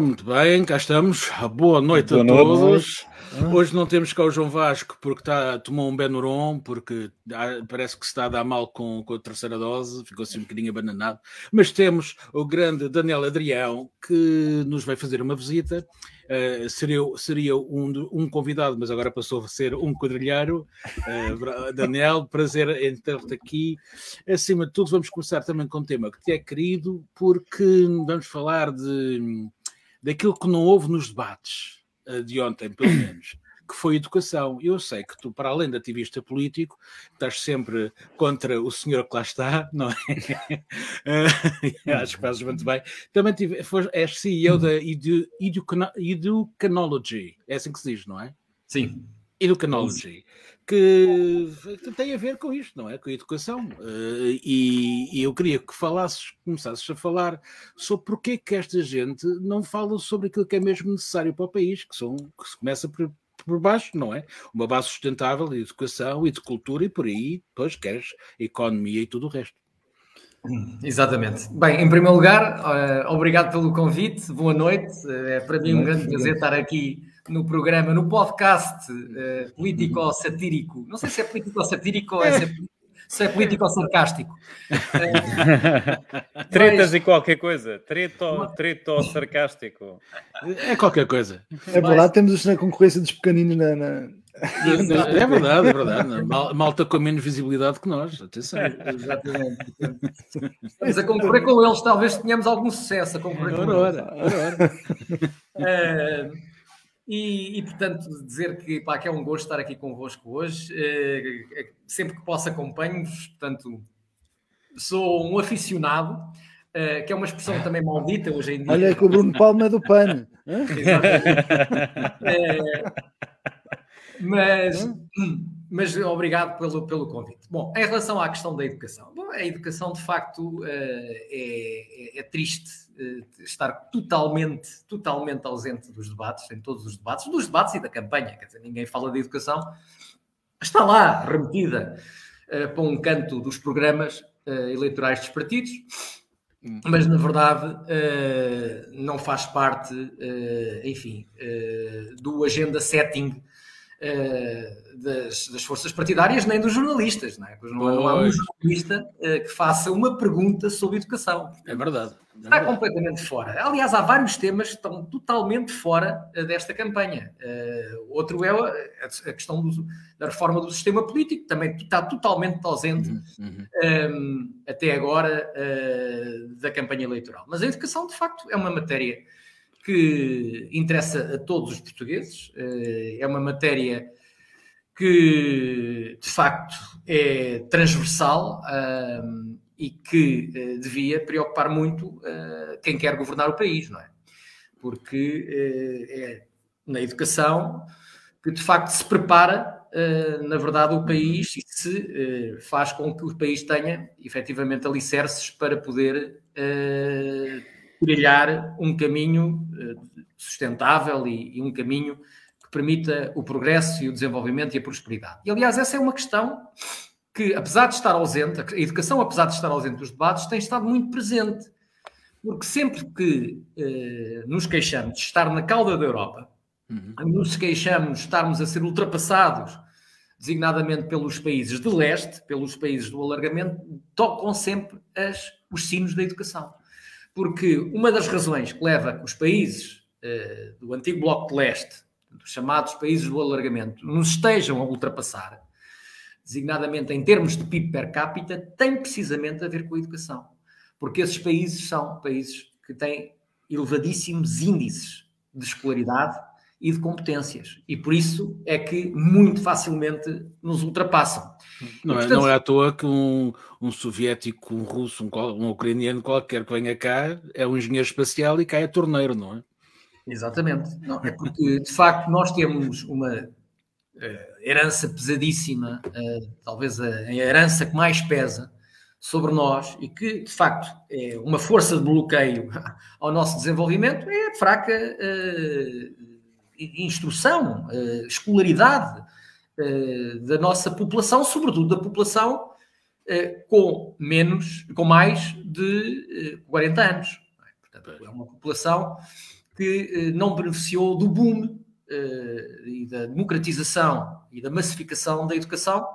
Ora, muito bem, cá estamos. Boa noite Boa a todos. Noite. Hoje não temos cá o João Vasco porque tá, tomou um Benuron, porque parece que se está a dar mal com, com a terceira dose, ficou assim um bocadinho abananado. Mas temos o grande Daniel Adrião que nos vai fazer uma visita. Uh, seria seria um, um convidado, mas agora passou a ser um quadrilheiro. Uh, Daniel, prazer em ter-te aqui. Acima de tudo, vamos começar também com um tema que te é querido, porque vamos falar de, daquilo que não houve nos debates eh, de ontem, pelo menos, que foi educação. Eu sei que tu, para além de ativista político, estás sempre contra o senhor que lá está, não é? Eh, acho que fazes muito bem. Também tive, és CEO da Edu, Educanology, é assim que se diz, não é? Sim. Educanology, que tem a ver com isto, não é? Com a educação. Uh, e, e, eu queria que falasses, começasses a falar sobre porque é que esta gente não fala sobre aquilo que é mesmo necessário para o país, que, são, que se começa por, por baixo, não é? Uma base sustentável de educação e de cultura, e por aí, depois queres economia e tudo o resto. Exatamente. Bem, em primeiro lugar, uh, obrigado pelo convite, boa noite. Uh, é para mim um grande prazer estar aqui no programa, no podcast uh, político-satírico. Não sei se é político-satírico ou é, se é, se é político-sarcástico. Uh, Tretas mas... e qualquer coisa. Treto, treto sarcástico. É qualquer coisa. É verdade, temos na concorrência dos pequeninos na, na... É verdade, é verdade. Malta com menos visibilidade que nós, atenção. Exatamente. Mas a concorrer com eles, talvez tenhamos algum sucesso a concorrer com eles. Ora, ora. E, e, portanto, dizer que, pá, que é um gosto estar aqui convosco hoje. Uh, sempre que posso acompanho-vos. Portanto, sou um aficionado, uh, que é uma expressão também maldita hoje em dia. Olha que o Bruno Palma é do PAN. mas, mas obrigado pelo, pelo convite. Bom, em relação à questão da educação. Bom, a educação, de facto, é, é, é triste eh, estar totalmente, totalmente ausente dos debates, em todos os debates, dos debates e da campanha, quer dizer, ninguém fala de educação, está lá, remetida uh, para um canto dos programas eleitorais dos partidos, mas na verdade não faz parte, enfim, do agenda setting das, das, forças partidárias nem dos jornalistas. Não, é? não, não há um jornalista uh, que faça uma pergunta sobre educação. É verdade. É está verdade. completamente fora. Aliás, há vários temas que estão totalmente fora uh, desta campanha. outro é a, questão do, da reforma do sistema político, também está totalmente ausente uhum, uhum. Um, ehm, até agora da campanha eleitoral. Mas a educação, de facto, é uma matéria que interessa a todos os portugueses. Eh, é uma matéria que, de facto, é transversal um, e que uh, devia preocupar muito quem quer governar o país, não é? Porque é na educação que, de facto, se prepara, na verdade, o país e se faz com que o país tenha, efetivamente, alicerces para poder trilhar um caminho eh, sustentável e, e, um caminho que permita o progresso e o desenvolvimento e a prosperidade. E, aliás, essa é uma questão que, apesar de estar ausente, a educação, apesar de estar ausente dos debates, tem estado muito presente. Porque sempre que eh, nos queixamos de estar na cauda da Europa, uhum. nos queixamos de estarmos a ser ultrapassados, designadamente pelos países de leste, pelos países do alargamento, tocam sempre as, os sinos da educação porque uma das razões que leva que os países uh, do antigo Bloco de Leste, os chamados países do alargamento, nos estejam a ultrapassar, designadamente em termos de PIB per capita, tem precisamente a ver com a educação. Porque esses países são países que têm elevadíssimos índices de escolaridade e de competências. E por isso é que muito facilmente nos ultrapassam. Não, é, portanto, não é à toa que um, um soviético, um russo, um, um, ucraniano qualquer que venha cá é um engenheiro espacial e cai a torneiro, não é? Exatamente. Não, é porque, de facto, nós temos uma uh, herança pesadíssima, uh, talvez a, herança que mais pesa sobre nós e que, de facto, é uma força de bloqueio ao nosso desenvolvimento, é a fraca uh, instrução, uh, escolaridade uh, da nossa população, sobretudo da população uh, com menos, com mais de 40 anos. Portanto, é uma população que não beneficiou do boom e da democratização e da massificação da educação,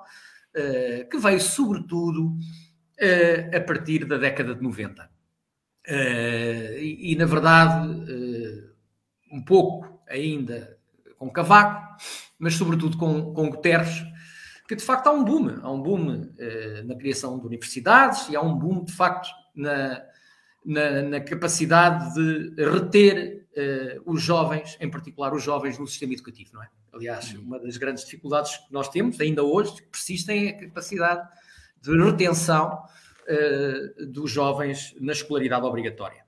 que veio sobretudo a partir da década de 90. E, e, na verdade, um pouco ainda com Cavaco, mas sobretudo com, com Guterres, que de facto há um boom, há um boom eh, na criação de universidades e há um boom de facto na, na, na capacidade de reter eh, os jovens, em particular os jovens no sistema educativo, não é? Aliás, uhum. uma das grandes dificuldades que nós temos, ainda hoje, que persistem, é a capacidade de retenção eh, dos jovens na escolaridade obrigatória.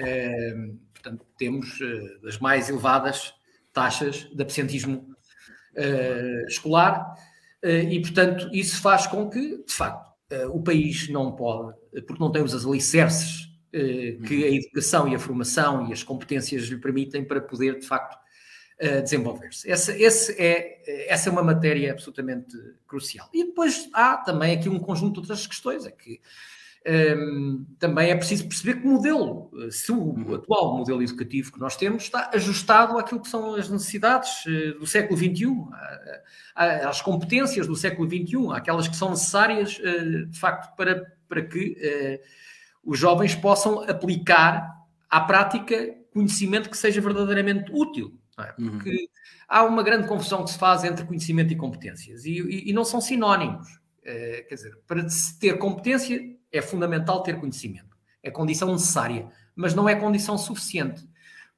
É? Portanto, temos das mais elevadas taxas de absentismo escolar eh, e, portanto, isso faz com que, de facto, eh, o país não pode, porque não temos as alicerces eh, que a educação e a formação e as competências lhe permitem para poder, de facto, desenvolver-se. Essa, é, essa é uma matéria absolutamente crucial. E depois há também aqui um conjunto de outras questões, é que um, também é preciso perceber que o modelo, se o uhum. atual modelo educativo que nós temos está ajustado àquilo que são as necessidades uh, do século XXI, às competências do século XXI, aquelas que são necessárias, uh, de facto, para, para que uh, os jovens possam aplicar à prática conhecimento que seja verdadeiramente útil. É? Uhum. Porque uhum. há uma grande confusão que se faz entre conhecimento e competências e, e, e não são sinónimos. quer dizer, para se ter competência é fundamental ter conhecimento. É condição necessária, mas não é condição suficiente.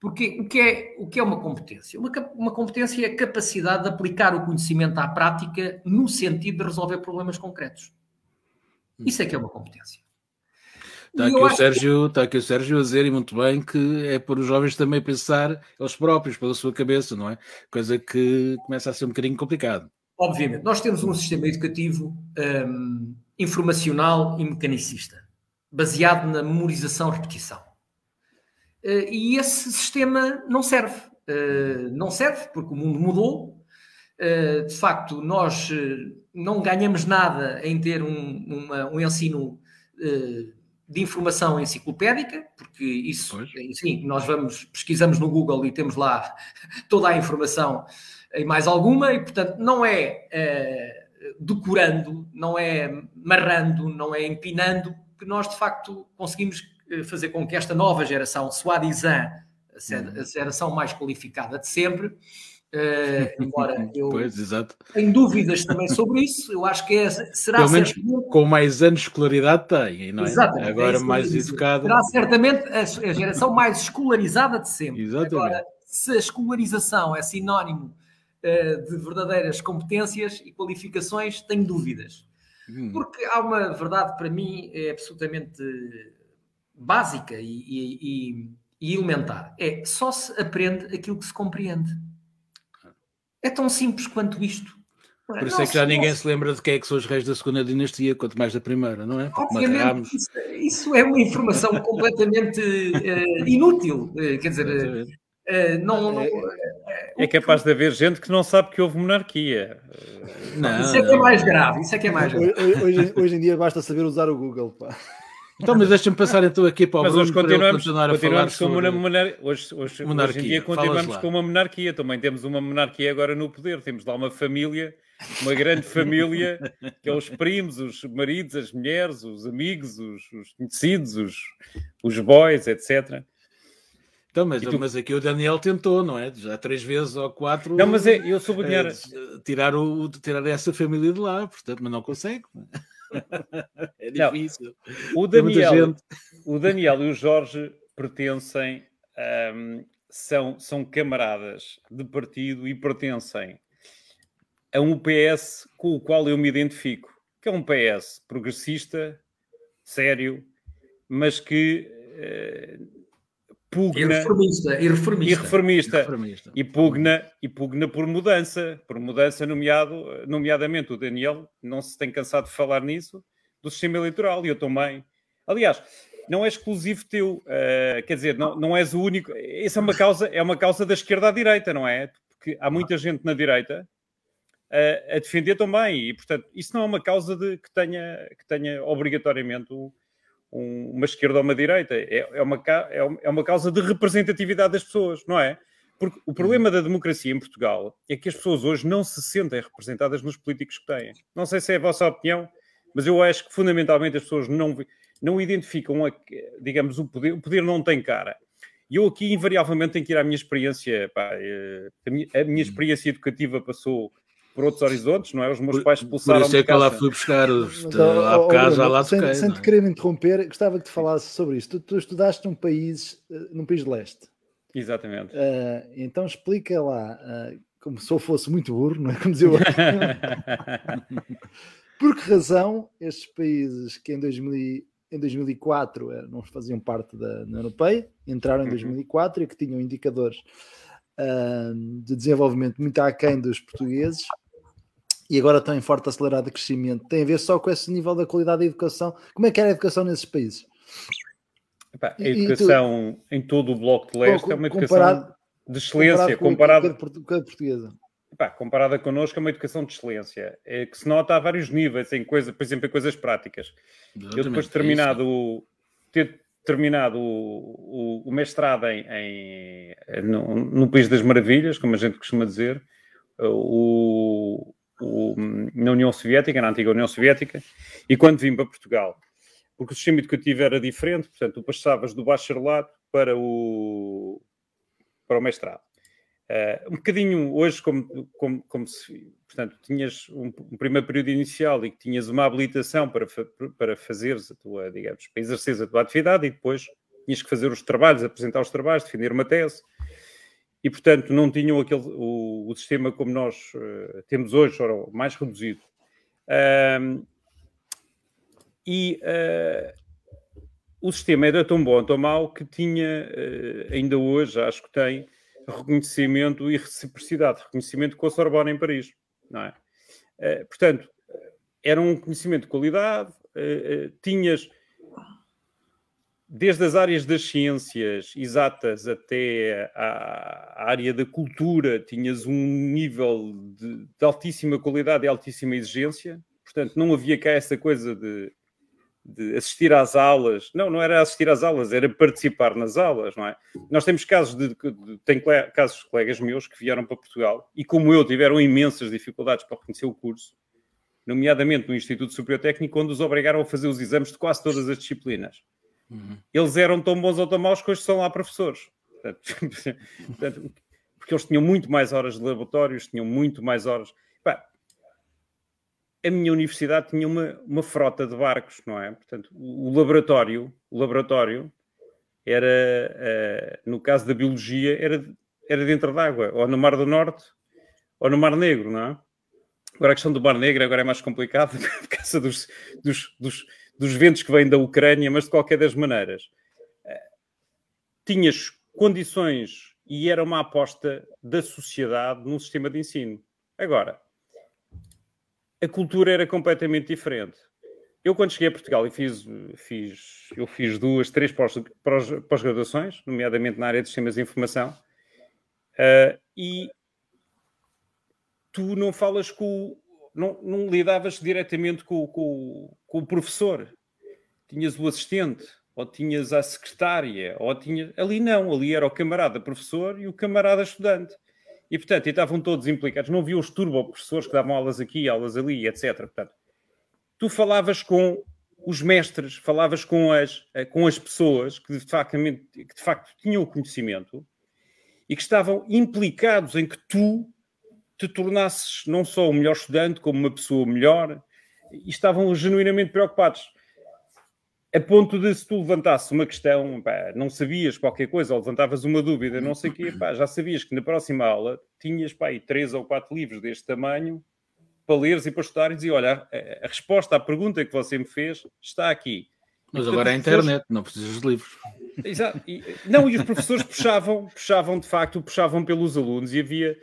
Porque o que é, o que é uma competência? Uma, uma competência é a capacidade de aplicar o conhecimento à prática no sentido de resolver problemas concretos. Isso é que é uma competência. Está aqui, o Sérgio, que... está aqui o Sérgio a dizer, e muito bem, que é por os jovens também pensar eles próprios, pela sua cabeça, não é? Coisa que começa a ser um bocadinho complicado. Obviamente, nós temos um sistema educativo hum, informacional e mecanicista, baseado na memorização-repetição. Eh, e esse sistema não serve. Eh, não serve porque o mundo mudou. Eh, de facto, nós não ganhamos nada em ter um, uma, um ensino de informação enciclopédica, porque isso, pois. enfim, nós vamos, pesquisamos no Google e temos lá toda a informação e mais alguma, e portanto não é decorando, não é marrando, não é empinando, que nós de facto conseguimos eh, fazer com que esta nova geração, Suadizan, a geração mais qualificada de sempre, uh, embora eu pois, exato. tenho dúvidas também sobre isso, eu acho que é, será Pelo menos com mais anos de escolaridade tem, não é? Exatamente, Agora é mais educada. Será certamente a, a, geração mais escolarizada de sempre. Exatamente. Agora, se a escolarização é sinónimo de verdadeiras competências e qualificações, tenho dúvidas. Hum. Porque há uma verdade para mim é absolutamente básica e, e, e, elementar. É só se aprende aquilo que se compreende. É tão simples quanto isto. Por isso não, é que já ninguém se lembra de quem é que são os reis da segunda dinastia, quanto mais da primeira, não é? Obviamente, isso, isso, é uma informação completamente uh, inútil. Uh, quer dizer, uh, não, não, é capaz de haver gente que não sabe que houve monarquia. Não, isso é que é mais grave. Isso é que é mais grave. Hoje, hoje em dia basta saber usar o Google. Pá. Então, mas deixa-me passar então aqui para o mas hoje continuamos, continuar a continuamos falar com sobre... uma monarquia. Hoje, hoje, monarquia. hoje em dia continuamos com uma monarquia. Também temos uma monarquia agora no poder. Temos lá uma família, uma grande família, que é os primos, os maridos, as mulheres, os amigos, os, os conhecidos, os, os boys, etc. Então, mas, tu... mas aqui o Daniel tentou, não é? Já três vezes ou quatro. Não, mas é, eu sublinhar. É, tirar, o, tirar essa família de lá, portanto, mas não consegue. É difícil. Não, o, Daniel, o Daniel e o Jorge pertencem, um, são, são camaradas de partido e pertencem a um PS com o qual eu me identifico, que é um PS progressista, sério, mas que. Uh, pugna. E reformista. E reformista. E, reformista, e, reformista. e, pugna, e pugna por mudança. Por mudança, nomeado, nomeadamente o Daniel, não se tem cansado de falar nisso, do sistema eleitoral, e eu também. Aliás, não é exclusivo teu, uh, quer dizer, não, não és o único. Essa é uma causa, é uma causa da esquerda à direita, não é? Porque há muita gente na direita uh, a defender também, e portanto, isso não é uma causa de, que, tenha, que tenha obrigatoriamente o, um, uma esquerda ou uma direita, é, é, uma, é, é uma causa de representatividade das pessoas, não é? Porque o problema da democracia em Portugal é que as pessoas hoje não se sentem representadas nos políticos que têm. Não sei se é a vossa opinião, mas eu acho que fundamentalmente as pessoas não, não identificam, a, digamos, o poder. O poder não tem cara. E eu aqui, invariavelmente, tenho que ir à minha experiência. Pá, eh, a, minha, a minha experiência educativa passou por outros horizontes, não é? Os meus pais expulsaram Por isso é que eu lá fui buscar os, Mas, há bocado já lá Sem, sem te querer interromper, gostava que te falasse sobre isto. Tu, tu estudaste num país, eh, num país de leste. Exatamente. Uh, então explica lá, uh, como se eu fosse muito burro, não é? Como dizia Por que razão estes países que em, 2000, em 2004 eh, não faziam parte da União Europeia, entraram em 2004 uhum. e que tinham indicadores uh, de desenvolvimento muito aquém dos portugueses e agora estão em forte acelerado de crescimento, tem a ver só com esse nível da qualidade da educação. Como é que era a educação nesses países? Epá, a educação tu, em todo o Bloco de Leste é uma educação de excelência comparada com a portuguesa. Epá, comparada connosco, é uma educação de excelência, é que se nota a vários níveis, em coisa, por exemplo, em coisas práticas. Exatamente, eu depois de terminado, é ter terminado o, o, o mestrado em, em no, no, País das Maravilhas, como a gente costuma dizer, o, o, na União Soviética, na antiga União Soviética, e quando vim para Portugal porque o sistema educativo era diferente, portanto, tu passavas do bacharelato para o, para o mestrado. Uh, um bocadinho hoje, como, como, como se, portanto, tinhas um, um, primeiro período inicial e que tinhas uma habilitação para, para fazeres a tua, digamos, para exerceres a tua atividade e depois tinhas que fazer os trabalhos, apresentar os trabalhos, defender uma tese. E, portanto, não tinham aquele, o, o sistema como nós uh, temos hoje, ou mais reduzido. E uh, o sistema era tão bom, tão mau, que tinha, uh, ainda hoje, acho que tem, reconhecimento e reciprocidade, reconhecimento com a Sorbonne em Paris, não é? Portanto, era um conhecimento de qualidade, tinhas desde as áreas das ciências exatas até a área da cultura, tinhas um nível de, de, altíssima qualidade e altíssima exigência. Portanto, não havia cá essa coisa de de assistir às aulas. Não, não era assistir às aulas, era participar nas aulas, não é? Nós temos casos de, de tem casos de colegas meus que vieram para Portugal e, como eu, tiveram imensas dificuldades para reconhecer o curso, nomeadamente no Instituto Superior Técnico, onde os obrigaram a fazer os exames de quase todas as disciplinas. Uhum. Eles eram tão bons ou tão maus que hoje são lá professores. Portanto, porque eles tinham muito mais horas de laboratórios, tinham muito mais horas a minha universidade tinha uma, uma frota de barcos, não é? Portanto, o, o laboratório, o laboratório era, uh, no caso da biologia, era, era dentro d'água, ou no Mar do Norte, ou no Mar Negro, não é? Agora a questão do Mar Negro agora é mais complicada por causa dos, dos, dos, dos, ventos que vêm da Ucrânia, mas de qualquer das maneiras. Uh, tinhas condições e era uma aposta da sociedade num sistema de ensino. Agora, a cultura era completamente diferente. Eu, quando cheguei a Portugal e fiz, fiz, eu fiz duas, três pós-graduações, nomeadamente na área de sistemas de informação, uh, e tu não falas com. Não, não lidavas diretamente com, com, com o professor. Tinhas o assistente, ou tinhas a secretária, ou tinhas. Ali não, ali era o camarada professor e o camarada estudante. E, portanto, e estavam todos implicados. Não havia os turbo-professores que davam aulas aqui, aulas ali, etc. Portanto, tu falavas com os mestres, falavas com as, eh, com as pessoas que de, facto, que de facto tinham o conhecimento e que estavam implicados em que tu te tornasses não só o melhor estudante, como uma pessoa melhor, e estavam genuinamente preocupados a ponto de se tu levantasses uma questão, pá, não sabias qualquer coisa, ou levantavas uma dúvida, não sei o quê, pá, já sabias que na próxima aula tinhas pá, aí três ou quatro livros deste tamanho para leres e para estudares e olha, a, resposta à pergunta que você me fez está aqui. Mas agora é a internet, não precisas de livros. Exato. E, não, e os professores puxavam, puxavam de facto, puxavam pelos alunos e havia,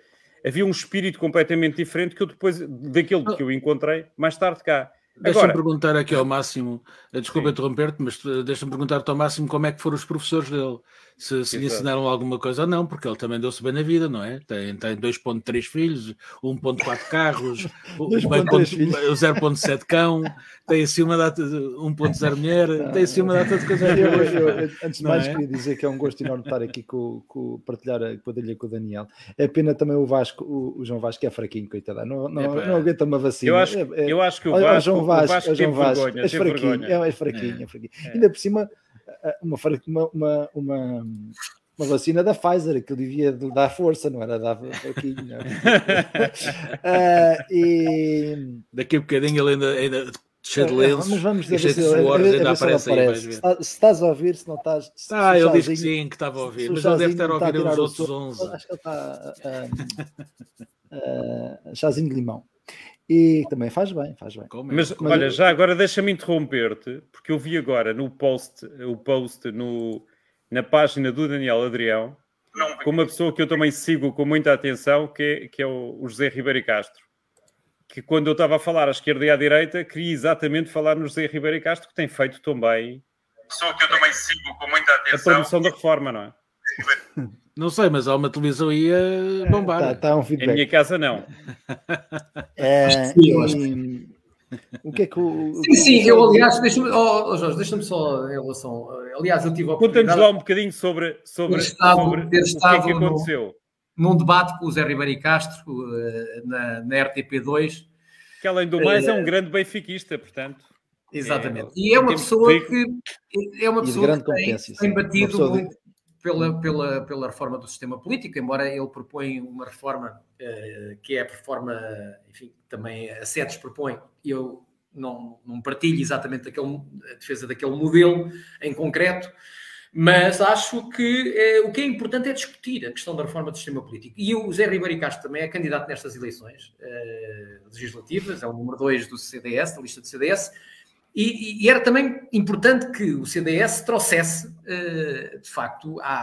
havia um espírito completamente diferente que eu depois, daquele que eu encontrei mais tarde cá. Deixa-me perguntar aqui ao Máximo, eh, desculpa interromper-te, mas eh, deixa-me perguntar-te ao Máximo como é que foram os professores dele se, se lhe ensinaram alguma coisa ou não, porque ele também deu-se bem na vida, não é? Tem, tem 2.3 filhos, 1.4 carros, o 0.7 cão, tem assim uma data de 1.0 mulher, não, tem assim uma data de coisas. Eu, antes de mais, é? queria dizer que é um gosto enorme estar aqui com, com partilhar a quadrilha com o Daniel. É pena também o Vasco, o, o João Vasco é fraquinho, coitado, não, não, não aguenta uma vacina. Eu acho, é, é, eu acho que o Vasco, João Vasco, o Vasco, o João Vasco, vergonha, é fraquinho, é, é fraquinho, é fraquinho. Ainda por cima uma, uma, uma, uma vacina da Pfizer, que devia dar força, não era dar pouquinho. uh, e... Daqui a bocadinho ele ainda, ainda cheio de é, é, lenços, mas vamos ver se, ainda aparece, aparece. Se, se, estás a ouvir, se não estás. Se, ah, se ele disse que sim, que estava a ouvir, mas ele deve estar a ouvir os outros 11. Acho que ele está. Uh, uh, chazinho de limão. E também faz bem, faz bem. Como mas, mas olha, eu... já agora deixa-me interromper-te, porque eu vi agora no post, o post no, na página do Daniel Adrião, com uma pessoa que eu também sigo com muita atenção, que é, que é o, o José Ribeiro Castro. Que quando eu estava a falar à esquerda e à direita, queria exatamente falar no José Ribeiro Castro, que tem feito também. Pessoa que eu também sigo com muita atenção. A promoção da reforma, não é? Não sei, mas há uma televisão aí a bombar. Tá, tá um feedback. Em minha casa, não. É, e, o que é que o. Sim, sim, eu aliás, deixa-me, oh, Jorge, deixa-me só em relação. Aliás, eu tive a Conta-nos lá um bocadinho sobre, sobre, estado, sobre ter estado o que, é que aconteceu. No, num debate com o Zé Ribeiro e Castro eh, na, na RTP2. Que além do mais é um eh, grande benfiquista, portanto. Exatamente. É, e é uma pessoa que é uma pessoa que tem, tem batido muito pela, pela, pela reforma do sistema político, embora ele propõe uma reforma uh, que é a reforma, enfim, também a SEDES propõe, eu não, não partilho exatamente aquele, a defesa daquele modelo em concreto, mas acho que eh, o que é importante é discutir a questão da reforma do sistema político. E o Zé Ribeiro Castro também é candidato nestas eleições uh, legislativas, é o número 2 do CDS, da lista do CDS, e, e, era também importante que o CDS trouxesse, uh, de facto, à,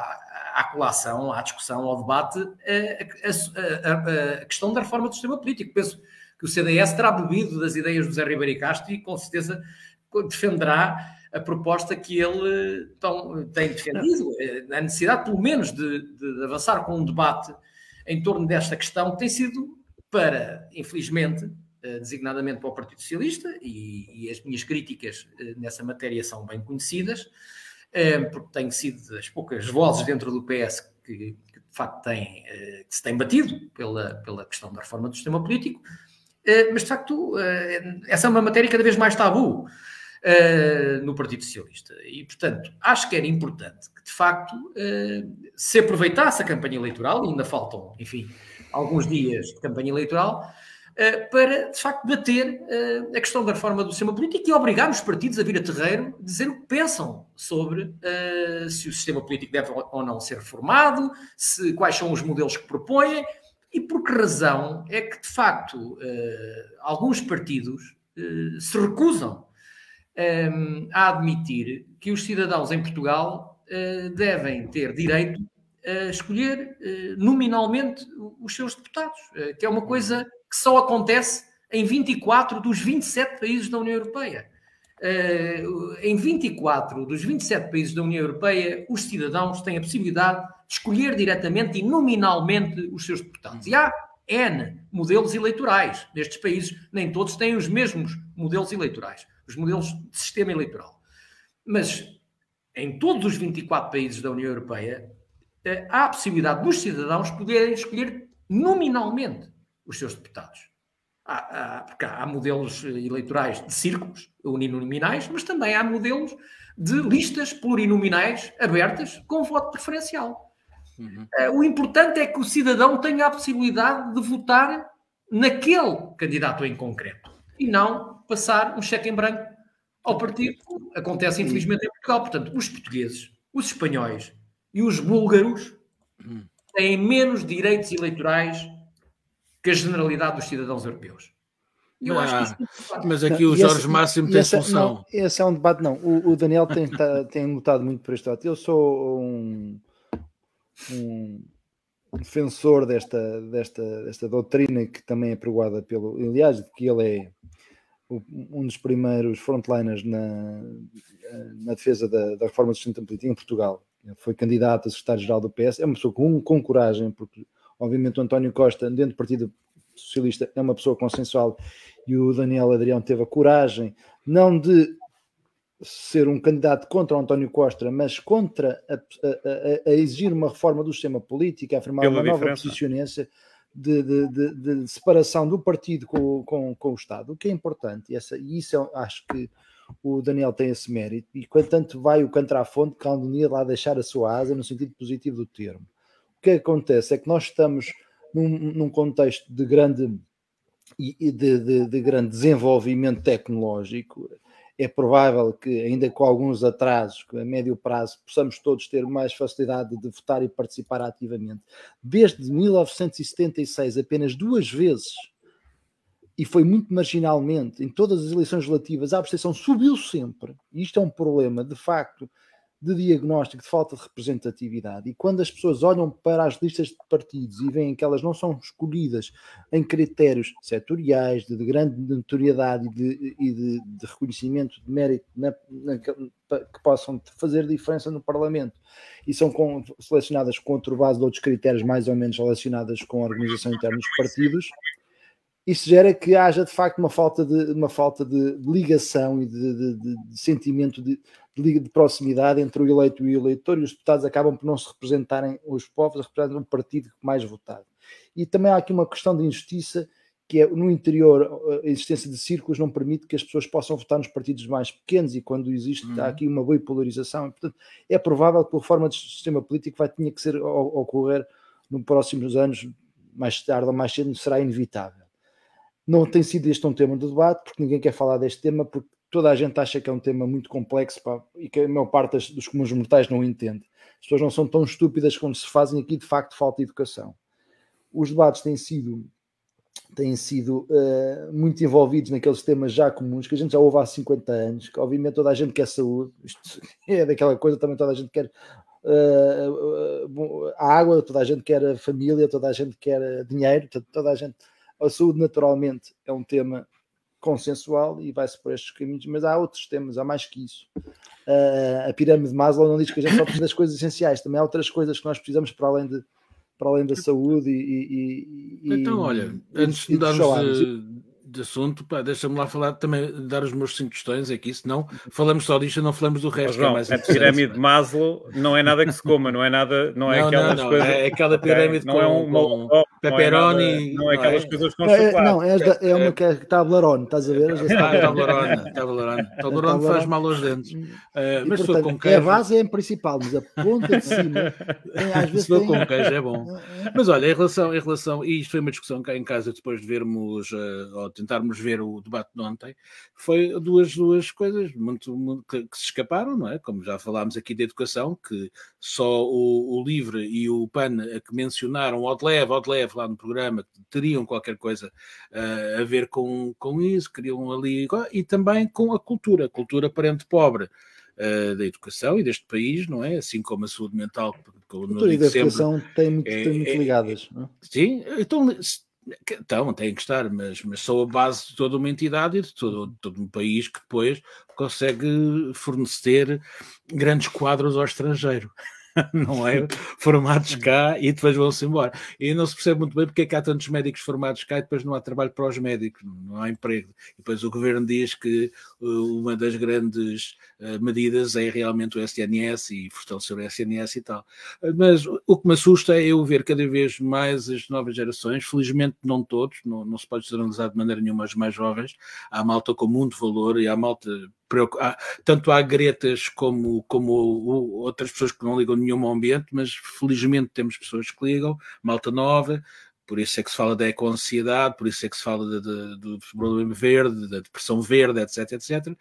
à colação, à discussão, ao debate, uh, a, a, a, questão da reforma do sistema político. Penso que o CDS terá bebido das ideias do José Ribeiro Castro e, com certeza, defenderá a proposta que ele tão, tem defendido, eh, a necessidade, pelo menos, de, de avançar com um debate em torno desta questão, que tem sido para, infelizmente, eh, designadamente para o Partido Socialista, e, e as minhas críticas eh, nessa matéria são bem conhecidas, eh, porque tenho sido das poucas vozes dentro do PS que, que de facto têm, que se têm batido pela, pela questão da reforma do sistema político, mas de facto essa é uma matéria cada vez mais tabu. No Partido Socialista. E, portanto, acho que era importante que, de facto, se aproveitasse a campanha eleitoral, ainda faltam, enfim, alguns dias de campanha eleitoral, eh, para, de facto, bater eh, a questão da reforma do sistema político e obrigar os partidos a vir a terreiro dizer o que pensam sobre uh, se o sistema político deve ou não ser reformado, se, quais são os modelos que propõem e por que razão é que, de facto, alguns partidos se recusam a admitir que os cidadãos em Portugal devem ter direito a escolher nominalmente os seus deputados, que é uma coisa que só acontece em 24 dos 27 países da União Europeia. Uh, em 24 dos 27 países da União Europeia, os cidadãos têm a possibilidade de escolher diretamente e nominalmente os seus deputados. E há N modelos eleitorais nestes países, nem todos têm os mesmos modelos eleitorais, os modelos de sistema eleitoral. Mas em todos os 24 países da União Europeia, uh, há a possibilidade dos cidadãos poderem escolher nominalmente os seus deputados. Há, há, porque há modelos eleitorais de círculos uninominais, mas também há modelos de listas plurinominais abertas com voto preferencial. Uhum. Uh, o importante é que o cidadão tenha a possibilidade de votar naquele candidato em concreto e não passar um cheque em branco ao partido. Acontece, infelizmente, em Portugal. Portanto, os portugueses, os espanhóis e os búlgaros uhum. têm menos direitos eleitorais que a generalidade dos cidadãos europeus. Eu ah, acho que isso é mas aqui não, o Jorge esse, Máximo tem esse, solução. Não, esse é um debate, não. O, o Daniel tem, tá, tem lutado muito por este debate. Eu sou um, um, defensor desta, desta, desta doutrina que também é pregoada pelo. Aliás, de que ele é um dos primeiros frontliners na, na defesa da, da reforma do sistema político em Portugal. Foi candidato a secretário-geral do PS. É uma pessoa com, com coragem, porque, obviamente, o António Costa, dentro do Partido Socialista, é uma pessoa consensual e o Daniel Adrião teve a coragem não de ser um candidato contra o António Costa, mas contra a, a, a exigir uma reforma do sistema político, a afirmar Pela uma diferença. nova posicionência de, de, de, de, separação do partido com, com, com, o Estado, o que é importante, e, essa, e isso eu acho que o Daniel tem esse mérito, e tanto vai o canto à fonte, que dia lá deixar a sua asa no sentido positivo do termo. Que acontece é que nós estamos num, num contexto de grande de, de, de, grande desenvolvimento tecnológico, é provável que, ainda com alguns atrasos, a médio prazo, possamos todos ter mais facilidade de votar e participar ativamente. Desde 1976, apenas duas vezes, e foi muito marginalmente, em todas as eleições relativas, a abstenção subiu sempre. E isto é um problema, de facto, de diagnóstico, de falta de representatividade. E quando as pessoas olham para as listas de partidos e veem que elas não são escolhidas em critérios setoriais, de, de grande notoriedade e, de, e de, de, reconhecimento de mérito na, na, que possam fazer diferença no Parlamento, e são com, selecionadas contra base de outros critérios mais ou menos relacionados com a organização interna dos partidos, isso gera que haja de facto uma falta de, uma falta de ligação e de, de, de sentimento de, de, proximidade entre o eleito e o eleitor, e os deputados acabam por não se representarem, os povos representam um partido mais votado. E também há aqui uma questão de injustiça, que é no interior a existência de círculos não permite que as pessoas possam votar nos partidos mais pequenos, e quando existe, uhum. há aqui uma boa polarização, e, portanto, é provável que a reforma do sistema político vai ter que ser, ocorrer nos próximos anos, mais tarde ou mais cedo, será inevitável. Não tem sido este um tema do debate, porque ninguém quer falar deste tema, porque toda a gente acha que é um tema muito complexo pá, e que a maior parte dos comuns mortais não entende. As pessoas não são tão estúpidas como se fazem aqui, de facto, falta educação. Os debates têm sido, têm sido uh, muito envolvidos naqueles temas já comuns que a gente já ouve há 50 anos, que obviamente toda a gente quer saúde, isto é daquela coisa, também toda a gente quer uh, uh, a água, toda a gente quer a família, toda a gente quer dinheiro, toda a gente a saúde, naturalmente, é um tema consensual e vai-se por estes caminhos, mas há outros temas, há mais que isso. Uh, a pirâmide de Maslow não diz que a gente só precisa das coisas essenciais, também há outras coisas que nós precisamos para além, de, para além da saúde e. e, e então, olha, antes de darmos de assunto, deixa-me lá falar também, dar os meus cinco questões aqui, senão falamos só disto e não falamos do resto. João, que é mais a pirâmide de Maslow não é nada que se coma, não é nada, não é não, aquelas não, não, coisas. É aquela pirâmide okay, não é é um, com pepperoni. Não é, aquelas coisas com chocolate. Não, é, é uma que é Tablerone, estás a ver? Ah, Tablerone, Tablerone. Tablerone faz mal aos dentes. Uh, mas se for com queijo. É a base é a principal, mas a ponta de cima, às vezes. Se for com queijo é bom. Mas olha, em relação, em relação, e isto foi uma discussão cá em casa depois de vermos, uh, ou tentarmos ver o debate de ontem, foi duas, duas coisas muito, muito que, que, se escaparam, não é? Como já falámos aqui de educação, que só o, o LIVRE e o PAN a que mencionaram o Odlev, Odlev lá no programa, teriam qualquer coisa uh, a ver com, com isso, queriam ali, e também com a cultura, cultura parente pobre. Uh, da educação e deste país, não é? Assim como a saúde mental. Que, a cultura e da educação têm muito, é, têm muito é, ligadas. É, sim, então então, tem que estar, mas, mas são a base de toda uma entidade e de todo, todo um país que depois consegue fornecer grandes quadros ao estrangeiro. não é? Formados cá e depois vão-se embora. E não se percebe muito bem porque é que há tantos médicos formados cá e depois não há trabalho para os médicos, não há emprego. E depois o governo diz que uh, uma das grandes uh, medidas é realmente o SNS e fortalecer o SNS e tal. Mas o que me assusta é eu ver cada vez mais as novas gerações, felizmente não todos, não, não se pode generalizar de maneira nenhuma os mais jovens, há malta com muito valor e há malta tanto há gretas como, como outras pessoas que não ligam nenhum ambiente, mas felizmente temos pessoas que ligam, malta nova, por isso é que se fala da eco-ansiedade, por isso é que se fala de, de, do problema verde, da depressão verde, etc, etc.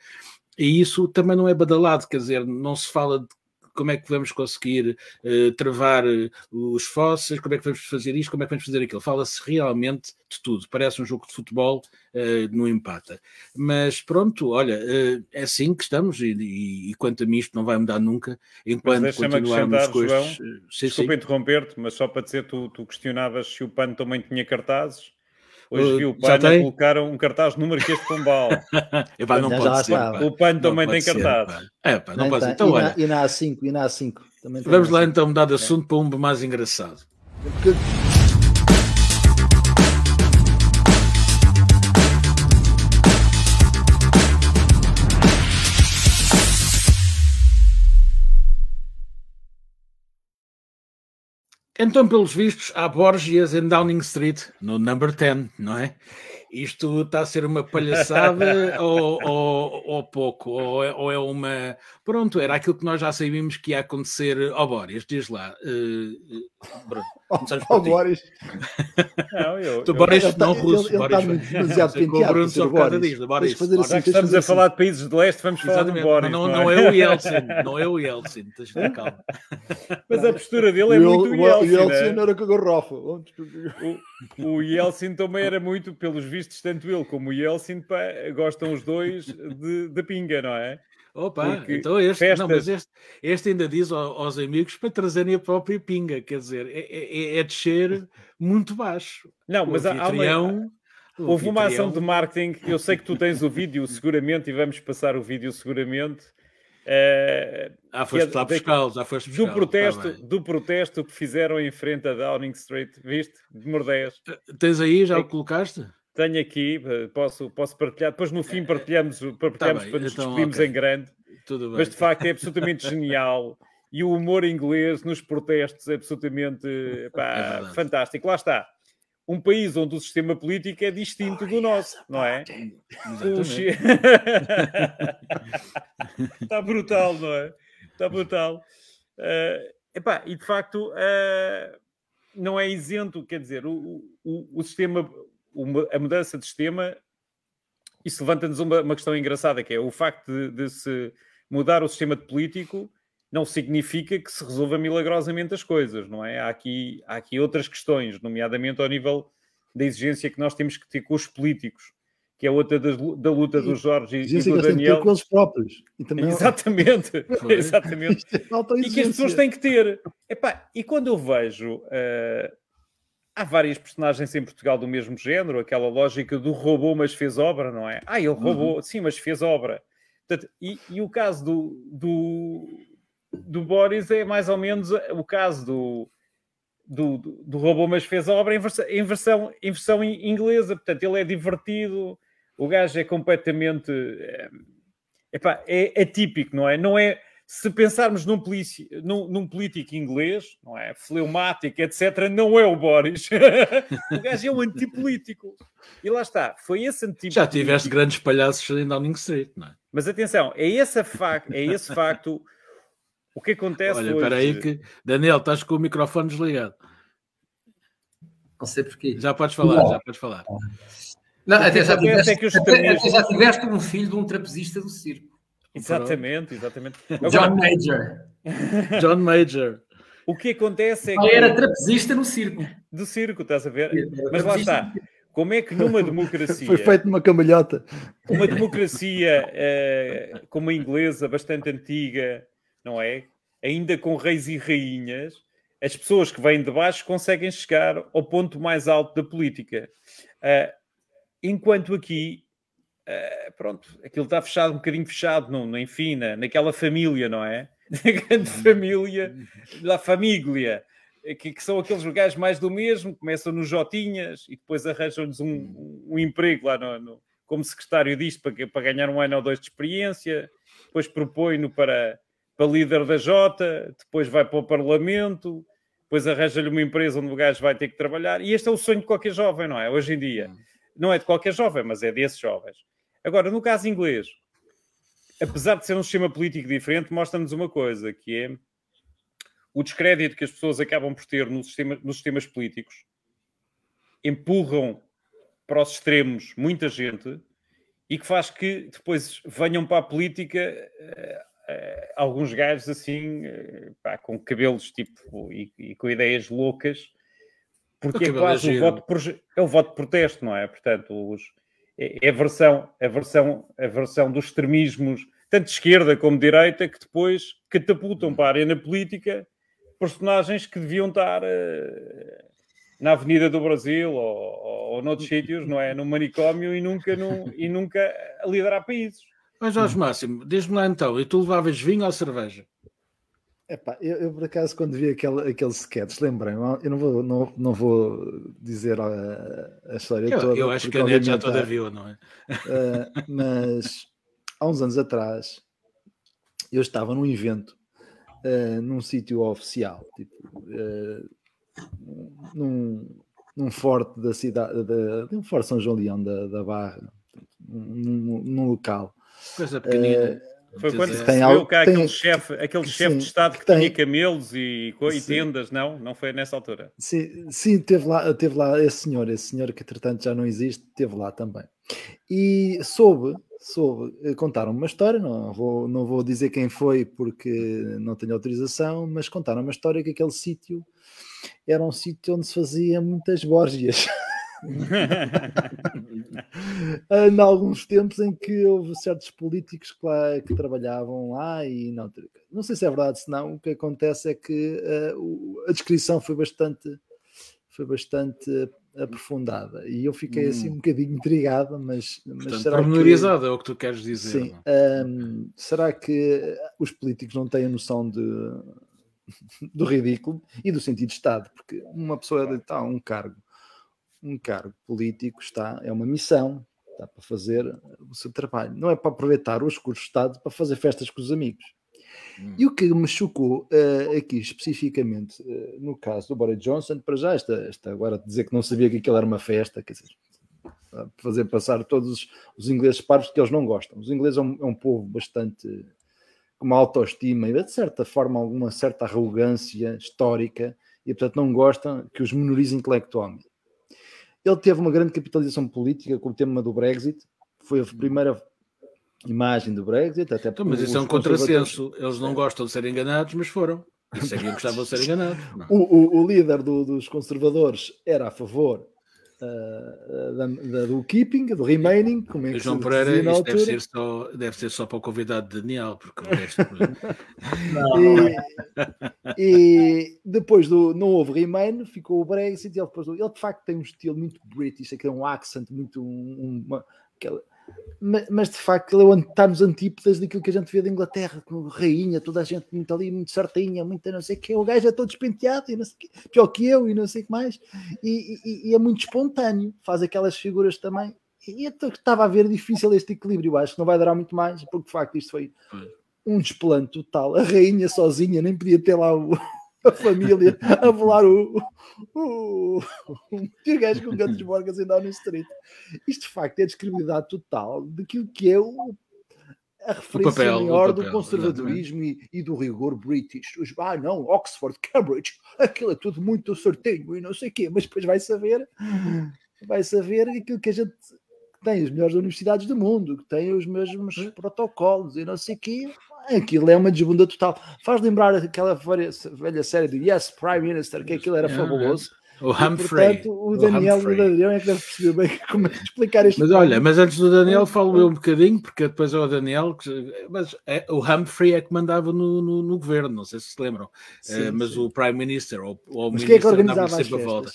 E isso também não é badalado, quer dizer, não se fala de como é que vamos conseguir uh, travar uh, os fósseis, como é que vamos fazer isto, como é que vamos fazer aquilo. Fala-se realmente de tudo. Parece um jogo de futebol, uh, não empata. Mas pronto, olha, é assim que estamos e, e, e, quanto a mim isto não vai mudar nunca enquanto continuarmos com estes... João, desculpa interromper-te, mas só para dizer, tu, tu questionavas se o PAN também tinha cartazes Hoje uh, vi o PAN a colocar um cartaz no Marquês de Pombal. Epá, não pode ser, o PAN também tem cartaz. É, pá, não pode ser. Então, e, na, e na A5, e na A5. Também Vamos lá então mudar de assunto é. para um mais engraçado. Porque... Então, pelos vistos, há Borgias em Downing Street, no number 10, não é? Isto está a ser uma palhaçada ou, ou, ou, pouco, ou é, ou é, uma. Pronto, era aquilo que nós já sabíamos que ia acontecer ao oh, Boris, diz lá. Uh, Bruno, oh, Boris. Não, eu, tu, Boris, eu, não russo. Ele, Boris, ele está demasiado penteado. Bruno só. Boris, fazer assim, estamos a assim. falar de países de leste, vamos falar do Boris. Não, não, é? é o Yeltsin, não é o Yeltsin, tens de calma. Mas a postura dele é muito o Yeltsin. O Yeltsin era com a garrafa. O Yeltsin também era muito, pelos vistos tanto ele como o Yeltsin pá, gostam os dois de, de pinga, não é? Opa, Porque então este, festas... não, mas este, este ainda diz aos amigos para trazerem a própria pinga, quer dizer, é, é, é descer muito baixo. Não, mas há, uma, houve uma ação de marketing, eu sei que tu tens o vídeo seguramente e vamos passar o vídeo seguramente. Uh, ah, foste lá buscá-lo, já foste buscá do protesto, tá do protesto que fizeram em frente a Downing Street, viste? De Mordés. Tens aí, já é, o colocaste? Tenho aqui, eh, posso, posso partilhar. Depois no fim partilhamos, partilhamos tá para nos então, despedirmos okay. em grande. Mas de facto é absolutamente genial. E o humor inglês nos protestos é absolutamente pá, é fantástico. Lá está. Um país onde o sistema político é distinto oh, do nosso, yes, não é? Está brutal, não é? Está brutal. Uh, epá, e de facto uh, não é isento, quer dizer, o, o, o sistema uma, a mudança de sistema, isso levanta-nos uma, uma, questão engraçada, que é o facto de, de, se mudar o sistema de político não significa que se resolva milagrosamente as coisas, não é? Há aqui, há aqui outras questões, nomeadamente ao nível da exigência que nós temos que ter com os políticos, que é outra das, da luta do Jorge e, e do Daniel. com eles próprios. Exatamente, exatamente. É e que as pessoas têm que ter. Epá, e quando eu vejo uh, há várias personagens em Portugal do mesmo género, aquela lógica do roubou, mas fez obra, não é? Ah, ele roubou, uhum. sim, mas fez obra. Portanto, e, e, o caso do, do, do, Boris é mais ou menos o caso do, do, do, do roubou, mas fez obra em versão, em, versão, em versão inglesa. Portanto, ele é divertido, o gajo é completamente. É, epá, é atípico, não é? Não é se pensarmos num, polici... num, num, político inglês, não é? Fleumático, etc., não é o Boris. o gajo é um antipolítico. E lá está, foi esse antipolítico. Já tiveste grandes palhaços em Downing Street, não é? Mas atenção, é esse, fac... é esse facto. O que acontece Olha, hoje... espera aí que... Daniel, estás com o microfone desligado. Não sei porquê. Já podes falar, não. já podes falar. Não, até já, tiveste, é que os até, até já tiveste um filho de um trapezista do circo. Exatamente, exatamente. John Major. John Major. O que acontece é que. era trapezista no circo. Do circo, estás a ver? Mas lá está. Como é que numa democracia. Foi feito numa cambalhota. Uma democracia uh, como a inglesa, bastante antiga, não é? Ainda com reis e rainhas, as pessoas que vêm de baixo conseguem chegar ao ponto mais alto da política. Uh, enquanto aqui Uh, pronto, aquilo está fechado, um bocadinho fechado, no, no, enfim, na, naquela família, não é? Na grande família, da família, que, que, são aqueles gajos mais do mesmo, começam nos Jotinhas e depois arranjam-lhes um, um, um, emprego lá no, no, como secretário disto para, para ganhar um ano ou dois de experiência, depois propõe-no para, para líder da Jota, depois vai para o Parlamento, depois arranja-lhe uma empresa onde o gajo vai ter que trabalhar, e este é o sonho de qualquer jovem, não é? Hoje em dia. Não é de qualquer jovem, mas é desses jovens. Agora, no caso inglês, apesar de ser um sistema político diferente, mostra-nos uma coisa, que é o descrédito que as pessoas acabam por ter no sistema, nos sistemas políticos, empurram para os extremos muita gente e que faz que depois venham para a política uh, alguns gajos assim, uh, pá, com cabelos tipo e, e, com ideias loucas, porque é quase o voto, é o voto de protesto, não é? Portanto, os, é, é a versão, a versão, a versão dos extremismos, tanto de esquerda como de direita, que depois catapultam para a arena política personagens que deviam estar uh, na Avenida do Brasil ou, ou noutros sítios, não é? No manicômio e nunca, e nunca a liderar países. Mas Jorge Máximo, diz-me lá então, e tu levavas vinho ou cerveja? Epá, eu, eu, por acaso quando vi aquele, aquele sketch, lembrei eu não vou, não, não vou dizer a, a história eu, toda. Eu acho que a net já toda viu, não é? Uh, mas há uns anos atrás eu estava num evento uh, num sítio oficial, tipo, uh, num, num forte da cidade, de, um forte São João Leão da, da Barra, num, num local. Coisa pequenina. Foi quando se percebeu que há aquele chefe aquele chef de Estado que tem, tinha camelos e, e tendas, não? Não foi nessa altura? Sim, sim teve, lá, teve lá esse senhor, esse senhor que entretanto já não existe, teve lá também. E soube, soube, eh, contaram uma história, não vou, não vou dizer quem foi porque não tenho autorização, mas contaram uma história que aquele sítio era um sítio onde se fazia muitas borgias. em alguns tempos em que houve certos políticos que, lá, que trabalhavam lá e não, não sei se é verdade, se não, o que acontece é que uh, a descrição foi bastante foi bastante aprofundada e eu fiquei assim hum. um bocadinho intrigado, mas, mas Portanto, será que, é o que tu queres dizer. Sim, é? um, será que os políticos não têm a noção de, do ridículo e do sentido de Estado? Porque uma pessoa está a um cargo um cargo político está, é uma missão, está para fazer o seu trabalho. Não é para aproveitar os recursos de Estado para fazer festas com os amigos. Hum. E o que me chocou uh, aqui especificamente uh, no caso do Boris Johnson, para já, esta, esta agora dizer que não sabia que aquilo era uma festa, quer dizer, fazer passar todos os, ingleses parvos que eles não gostam. Os ingleses é um, é um povo bastante com uma autoestima e de certa forma alguma certa arrogância histórica e portanto não gostam que os menorize intelectualmente. Ele teve uma grande capitalização política com o tema do Brexit, foi a primeira imagem do Brexit. Até então, mas isso é um contrassenso. Eles não gostam de ser enganados, mas foram. E sabiam que estavam a ser enganados. O, o, o, líder do, dos conservadores era a favor uh, da, da, do keeping, do remaining, como é que João Pereira, isto deve ser, só, deve ser só para o convidado de Daniel, porque o resto... e, e, depois do não houve remain, ficou o Brexit, ele, depois, ele de facto tem um estilo muito british, aquele um accent muito um, uma, aquela, mas, de facto ele é está nos antípodas daquilo que a gente vê da Inglaterra, com rainha, toda a gente muito ali, muito certinha, muito não sei o que, o gajo é todo despenteado e não sei que, pior que eu e não sei o que mais, e, e, e, é muito espontâneo, faz aquelas figuras também. E eu estava a ver difícil este equilíbrio, acho que não vai durar muito mais, porque de facto isto foi um desplante total. A rainha sozinha nem podia ter lá o, a família a volar o, o, o, gajo com cantos borgas em Downing Street. Isto de facto é a describilidade total daquilo que é o, a referência papel, maior do conservadorismo e, e, do rigor british. Os, ah, não, Oxford, Cambridge, aquilo é tudo muito certinho e não sei o quê, mas depois vai saber, vai saber aquilo que a gente tem as melhores universidades do mundo, que tem os mesmos protocolos e não sei o quê. Aquilo é uma desbunda total. Faz lembrar aquela velha, série do Yes, Prime Minister, que aquilo era fabuloso. O Humphrey. portanto, o Daniel o, o Daniel é que deve perceber bem como é que explicar isto. Mas olha, mas antes do Daniel falo eu um bocadinho, porque depois é o Daniel, que, mas é, o Humphrey é que mandava no, no, no, governo, não sei se se lembram, sim, uh, mas sim. o Prime Minister ou, ou o mas Ministro é que organizava sempre a volta.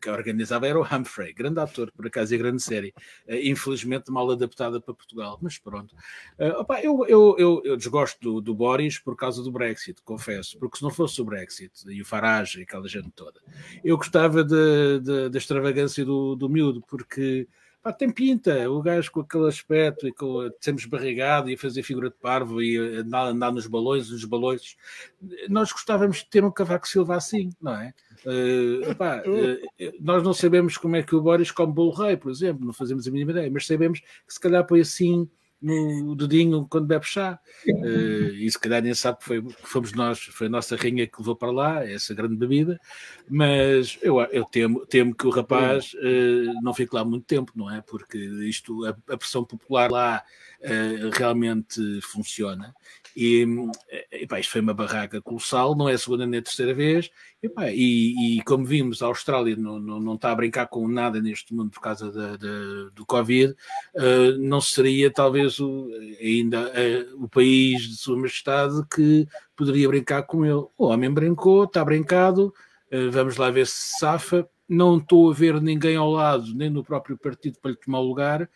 Quem organizava era o Humphrey, grande ator, por acaso, e grande série. Uh, infelizmente mal adaptada para Portugal, mas pronto. Uh, opa, eu, eu, eu, eu, desgosto do, do Boris por causa do Brexit, confesso, porque se não fosse o Brexit e o Farage e aquela gente toda, eu gostava de da extravagância do, do miúdo, porque pá, tem pinta, o gajo com aquele aspecto e com, sempre barrigado e a fazer figura de parvo e andar, andar nos balões, nos balões. Nós gostávamos de ter um Cavaco Silva assim, não é? Uh, epá, uh, nós não sabemos como é que o Boris come bolo rei, por exemplo, não fazemos a mínima ideia, mas sabemos que se calhar põe assim no dedinho quando bebe chá. Uh, e se calhar nem sabe que, foi, que fomos nós, foi a nossa rainha que levou para lá essa grande bebida. Mas eu, eu temo, temo que o rapaz uh, não fique lá muito tempo, não é? Porque isto, a, a pressão popular lá uh, realmente funciona. E, epá, isto foi uma barraca colossal, não é a segunda nem a terceira vez. E, e, como vimos, a Austrália não, não, não, está a brincar com nada neste mundo por causa da, da, do Covid, uh, não seria talvez o, ainda uh, o país de Sua Majestade que poderia brincar com ele. O homem brincou, está brincado, uh, vamos lá ver se safa não estou a ver ninguém ao lado, nem no próprio partido, para lhe tomar o lugar,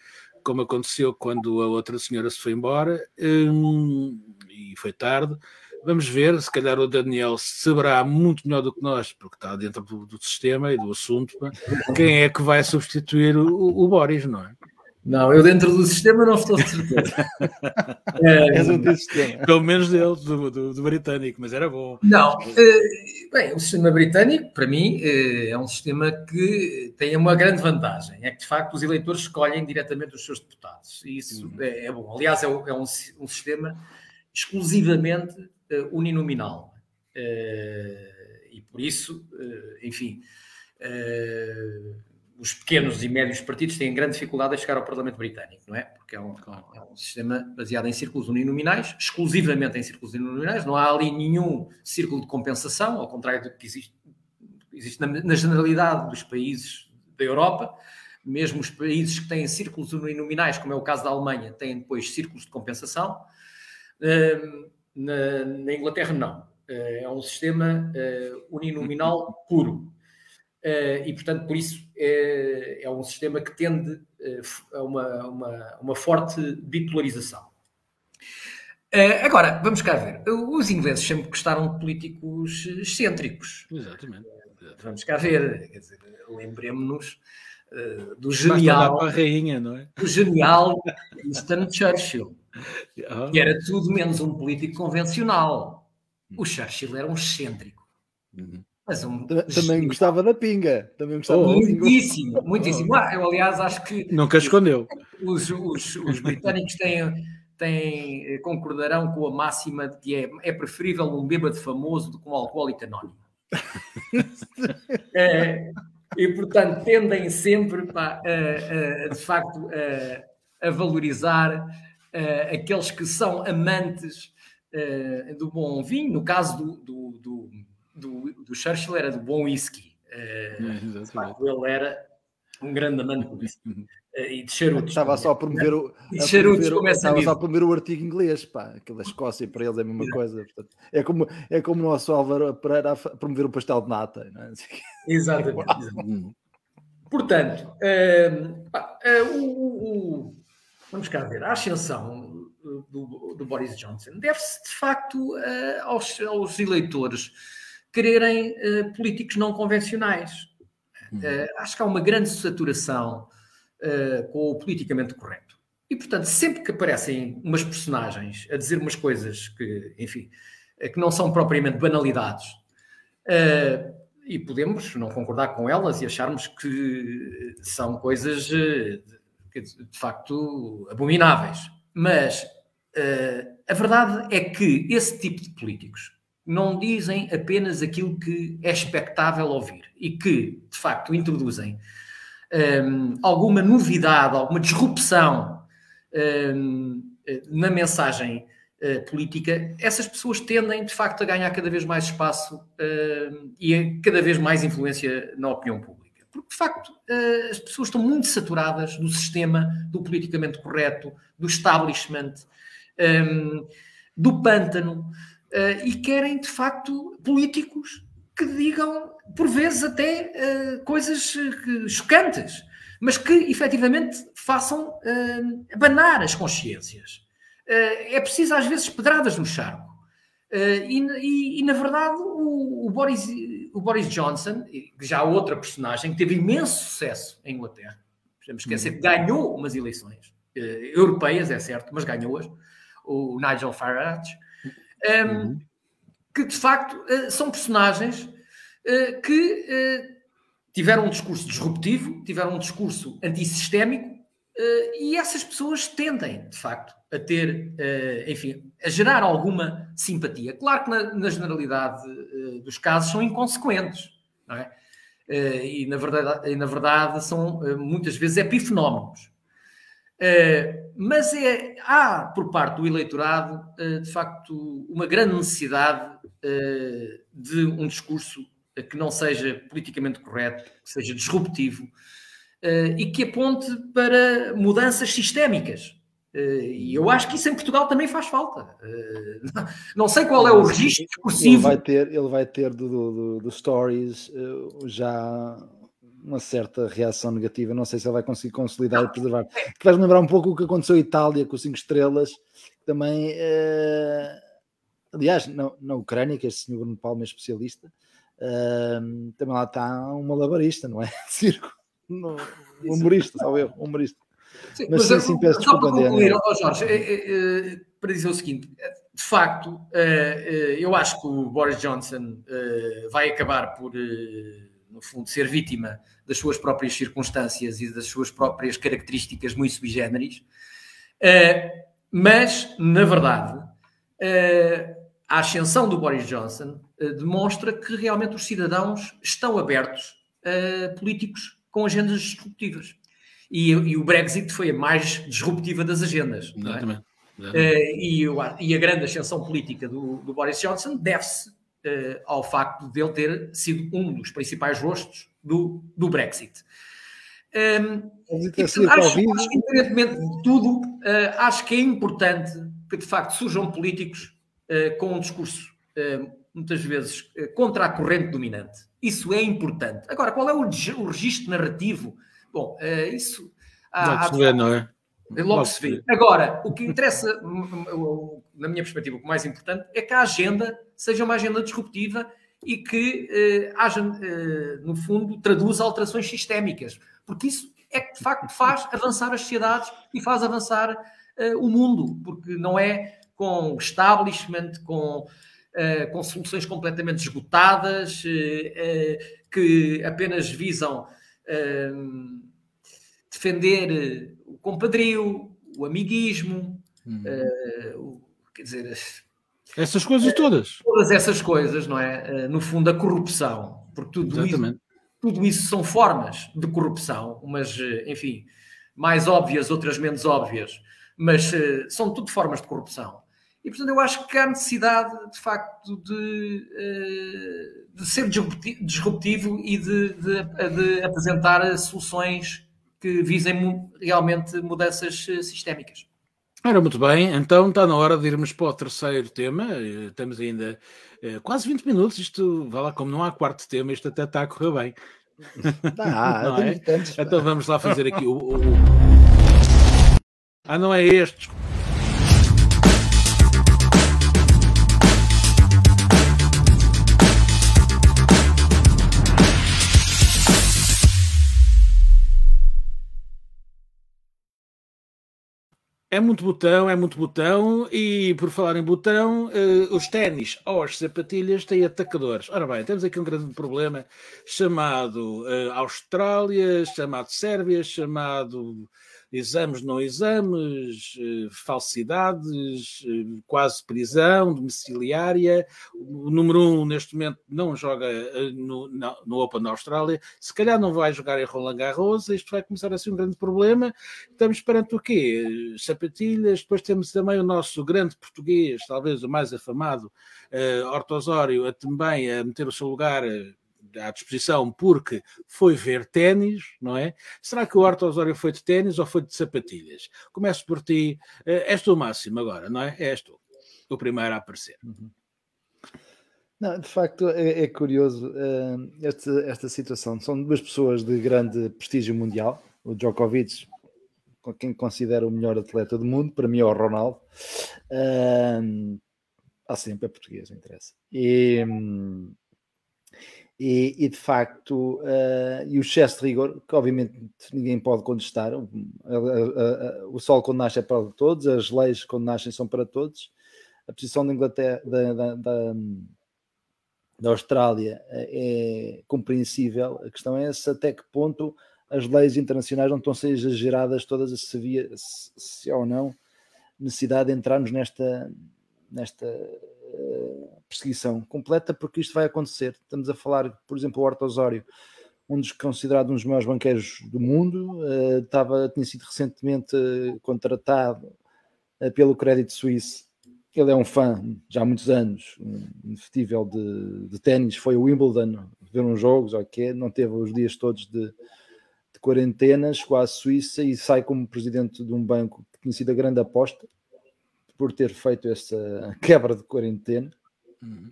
como aconteceu quando a outra senhora se foi embora, hum, e foi tarde. Vamos ver, se calhar o Daniel saberá muito melhor do que nós, porque está dentro do, do sistema e do assunto, quem é que vai substituir o, o Boris, não é? Não, eu dentro do sistema não estou de certeza. é, Pelo menos dele, do, do, do, britânico, mas era bom. Não, uh, bem, o sistema britânico, para mim, uh, é um sistema que tem uma grande vantagem. É que, de facto, os eleitores escolhem diretamente os seus deputados. E isso uhum. é, é, bom. Aliás, é, é um, um, sistema exclusivamente uh, uninominal. e por isso, enfim os pequenos e médios partidos têm grande dificuldade em chegar ao Parlamento Britânico, não é? Porque é um, é um sistema baseado em círculos uninominais, exclusivamente em círculos uninominais, não há ali nenhum círculo de compensação, ao contrário do que existe, existe na, na generalidade dos países da Europa, mesmo os países que têm círculos uninominais, como é o caso da Alemanha, têm depois círculos de compensação. Uh, na, na, Inglaterra, não. Uh, é um sistema uh, uninominal puro. Uh, e, portanto, por isso é, é um sistema que tende uh, a uma, uma, uma, forte bipolarização. Uh, agora, vamos cá ver. Os ingleses sempre gostaram de políticos excêntricos. Exatamente. vamos cá ver. Lembremos-nos do genial. a rainha, não é? Do genial Winston Churchill. Oh. Que era tudo menos um político convencional. O Churchill era um excêntrico. Uhum. Mas um... Também gostava da pinga. Também gostava oh, muitíssimo, muitíssimo. Ah, eu, aliás, acho que. Nunca escondeu. Os, os, os britânicos têm, têm, eh, concordarão com a máxima de que é, é preferível um bêbado famoso do que um alcoólico anónimo. é, e, portanto, tendem sempre, pá, a, a, de facto, a, a valorizar aqueles que são amantes do bom vinho. No caso do, do, do do, do Churchill era do bom whisky. Uh, ele era um grande amante do whisky. Uh, e de charutos. Estava só a promover o, de charutos promover, estava só a promover o artigo inglês, pá, aquilo da Escócia para eles é a mesma coisa. Portanto, é, como, é como o nosso Álvaro Pereira a promover o pastel de nata. Não é? Exatamente. exatamente. Portanto, uh, o, o, vamos cá ver, a ascensão do, do Boris Johnson deve-se de facto aos, aos eleitores quererem uh, políticos não convencionais. Uhum. Uh, acho que há uma grande saturação uh, com o politicamente correto. E, portanto, sempre que aparecem umas personagens a dizer umas coisas que, enfim, que não são propriamente banalidades, e podemos não concordar com elas e acharmos que são coisas de, de facto abomináveis. Mas a verdade é que esse tipo de políticos não dizem apenas aquilo que é expectável ouvir e que, de facto, introduzem um, alguma novidade, alguma disrupção um, na mensagem uh, política, essas pessoas tendem, de facto, a ganhar cada vez mais espaço uh, e cada vez mais influência na opinião pública. De facto, uh, as pessoas estão muito saturadas do sistema, do politicamente correto, do establishment, um, do pântano. Uh, e querem, de facto, políticos que digam, por vezes, até uh, coisas chocantes, mas que efetivamente façam abanar as consciências. é preciso, às vezes, pedradas no charco. E, e, e, na verdade, o, o, Boris, o Boris Johnson, que já outra personagem, que teve imenso sucesso em Inglaterra, podemos esquecer que ganhou umas eleições europeias, é certo, mas ganhou-as, o Nigel Farage. Um, uhum. que de facto uh, são personagens uh, que uh, tiveram um discurso disruptivo, tiveram um discurso antissistémico, e essas pessoas tendem, de facto, a ter, enfim, a gerar alguma simpatia. Claro que na, na generalidade dos casos são inconsequentes, não é? e, na verdade, e na verdade são muitas vezes epifenómenos. Uh, mas é, há, por parte do eleitorado, uh, de facto, uma grande necessidade uh, de um discurso que não seja politicamente correto, que seja disruptivo e que aponte para mudanças sistémicas. E eu acho que isso em Portugal também faz falta. Não sei qual é o registro discursivo. Ele vai ter, ele vai ter do, do, do Stories já uma certa reação negativa. Não sei se ele vai conseguir consolidar e preservar. Que vais lembrar um pouco o que aconteceu em Itália com os 5 estrelas, também. Aliás, na, na Ucrânia, que este senhor Bruno Palma é especialista, também lá está um malabarista, não é? Circo. No, humorista, sabe eu, humorista. Sim, mas, mas sim, sim, peço só para concluir, oh, Jorge, é, é, é, para dizer o seguinte, de facto, eh, eu acho que o Boris Johnson vai acabar por no fundo, ser vítima das suas próprias circunstâncias e das suas próprias características muito sui generis. Uh, mas, na verdade, a ascensão do Boris Johnson demonstra que realmente os cidadãos estão abertos a políticos com agendas disruptivas. E, e, o Brexit foi a mais disruptiva das agendas. É? Exatamente. É? E, e, a grande ascensão política do, do Boris Johnson deve-se uh, ao facto de ele ter sido um dos principais rostos do, do Brexit. Um, e, portanto, acho, acho, que, independentemente de tudo, uh, acho que é importante que de facto surjam políticos uh, com um discurso muitas vezes contra a corrente dominante. Isso é importante. Agora, qual é o, o registro narrativo? Bom, isso. Há, há, ver, não é? Logo se vê. Agora, o que interessa, na minha perspectiva, o mais importante é que a agenda seja uma agenda disruptiva e que eh, haja, eh, no fundo, traduza alterações sistémicas, porque isso é que de facto faz avançar as sociedades e faz avançar eh, o mundo, porque não é com establishment, com, eh, com soluções completamente esgotadas, eh, eh, que apenas visam defender o compadrio, o amiguismo, hum. o, quer dizer, essas coisas todas. Todas essas coisas, não é? Eh, no fundo, a corrupção. Porque tudo Exatamente. isso, tudo isso são formas de corrupção, umas, eh, enfim, mais óbvias, outras menos óbvias, mas eh, são tudo formas de corrupção. E, portanto, eu acho que há necessidade, de facto, de, de ser disruptivo e de, de, de apresentar soluções que visem realmente mudanças sistémicas. Ora, muito bem, então está na hora de irmos para o terceiro tema. Eh, temos ainda eh, quase 20 minutos. Isto, vá lá, como não há quarto tema, isto até está a correr bem. Ah, não é? Então vamos lá fazer aqui o, o, o. Ah, não é este. É muito botão, é muito botão, e por falar em botão, uh, os ténis ou as sapatilhas têm atacadores. Ora bem, temos aqui um grande problema chamado uh, Austrália, chamado Sérvia, chamado exames, não exames, eh, falsidades, eh, quase prisão domiciliária. O número um, neste momento, não joga eh, no, no Open da Austrália. Se calhar não vai jogar em Roland Garros. Isto vai começar a ser um grande problema. Estamos perante o quê? Sapatilhas. Depois temos também o nosso grande português, talvez o mais afamado, uh, Hortosório, a, também a meter o seu lugar à disposição porque foi ver ténis, não é? Será que o Horto Osório foi de ténis ou foi de sapatilhas? Começo por ti. Eh, és tu o máximo agora, não é? És tu o primeiro a aparecer. Uhum. Não, de facto é, é curioso uh, esta, esta situação. São duas pessoas de grande prestígio mundial. O Djokovic, quem considera o melhor atleta do mundo, para mim é o Ronaldo. Uh, há sempre é português, interessa. E, um, e, e, de facto, uh, e o excesso de rigor, que obviamente ninguém pode contestar, o, o sol quando nasce é para todos, as leis quando nascem são para todos, a posição da Inglaterra, da, da, da, da Austrália é compreensível, a questão é se até que ponto as leis internacionais não estão a ser exageradas todas, se havia, se, se ou não, necessidade de entrarmos nesta, nesta perseguição completa, porque isto vai acontecer. Estamos a falar, por exemplo, o Horta Osório, um dos considerados um dos maiores banqueiros do mundo, uh, estava, tinha sido recentemente contratado uh, pelo Credit Suisse. Ele é um fã já há muitos anos, um indefetível de, de ténis, foi o Wimbledon ver uns jogos, ok, não teve os dias todos de, de quarentena, chegou à Suíça e sai como presidente de um banco que tinha sido a grande aposta por ter feito essa quebra de quarentena. Uhum.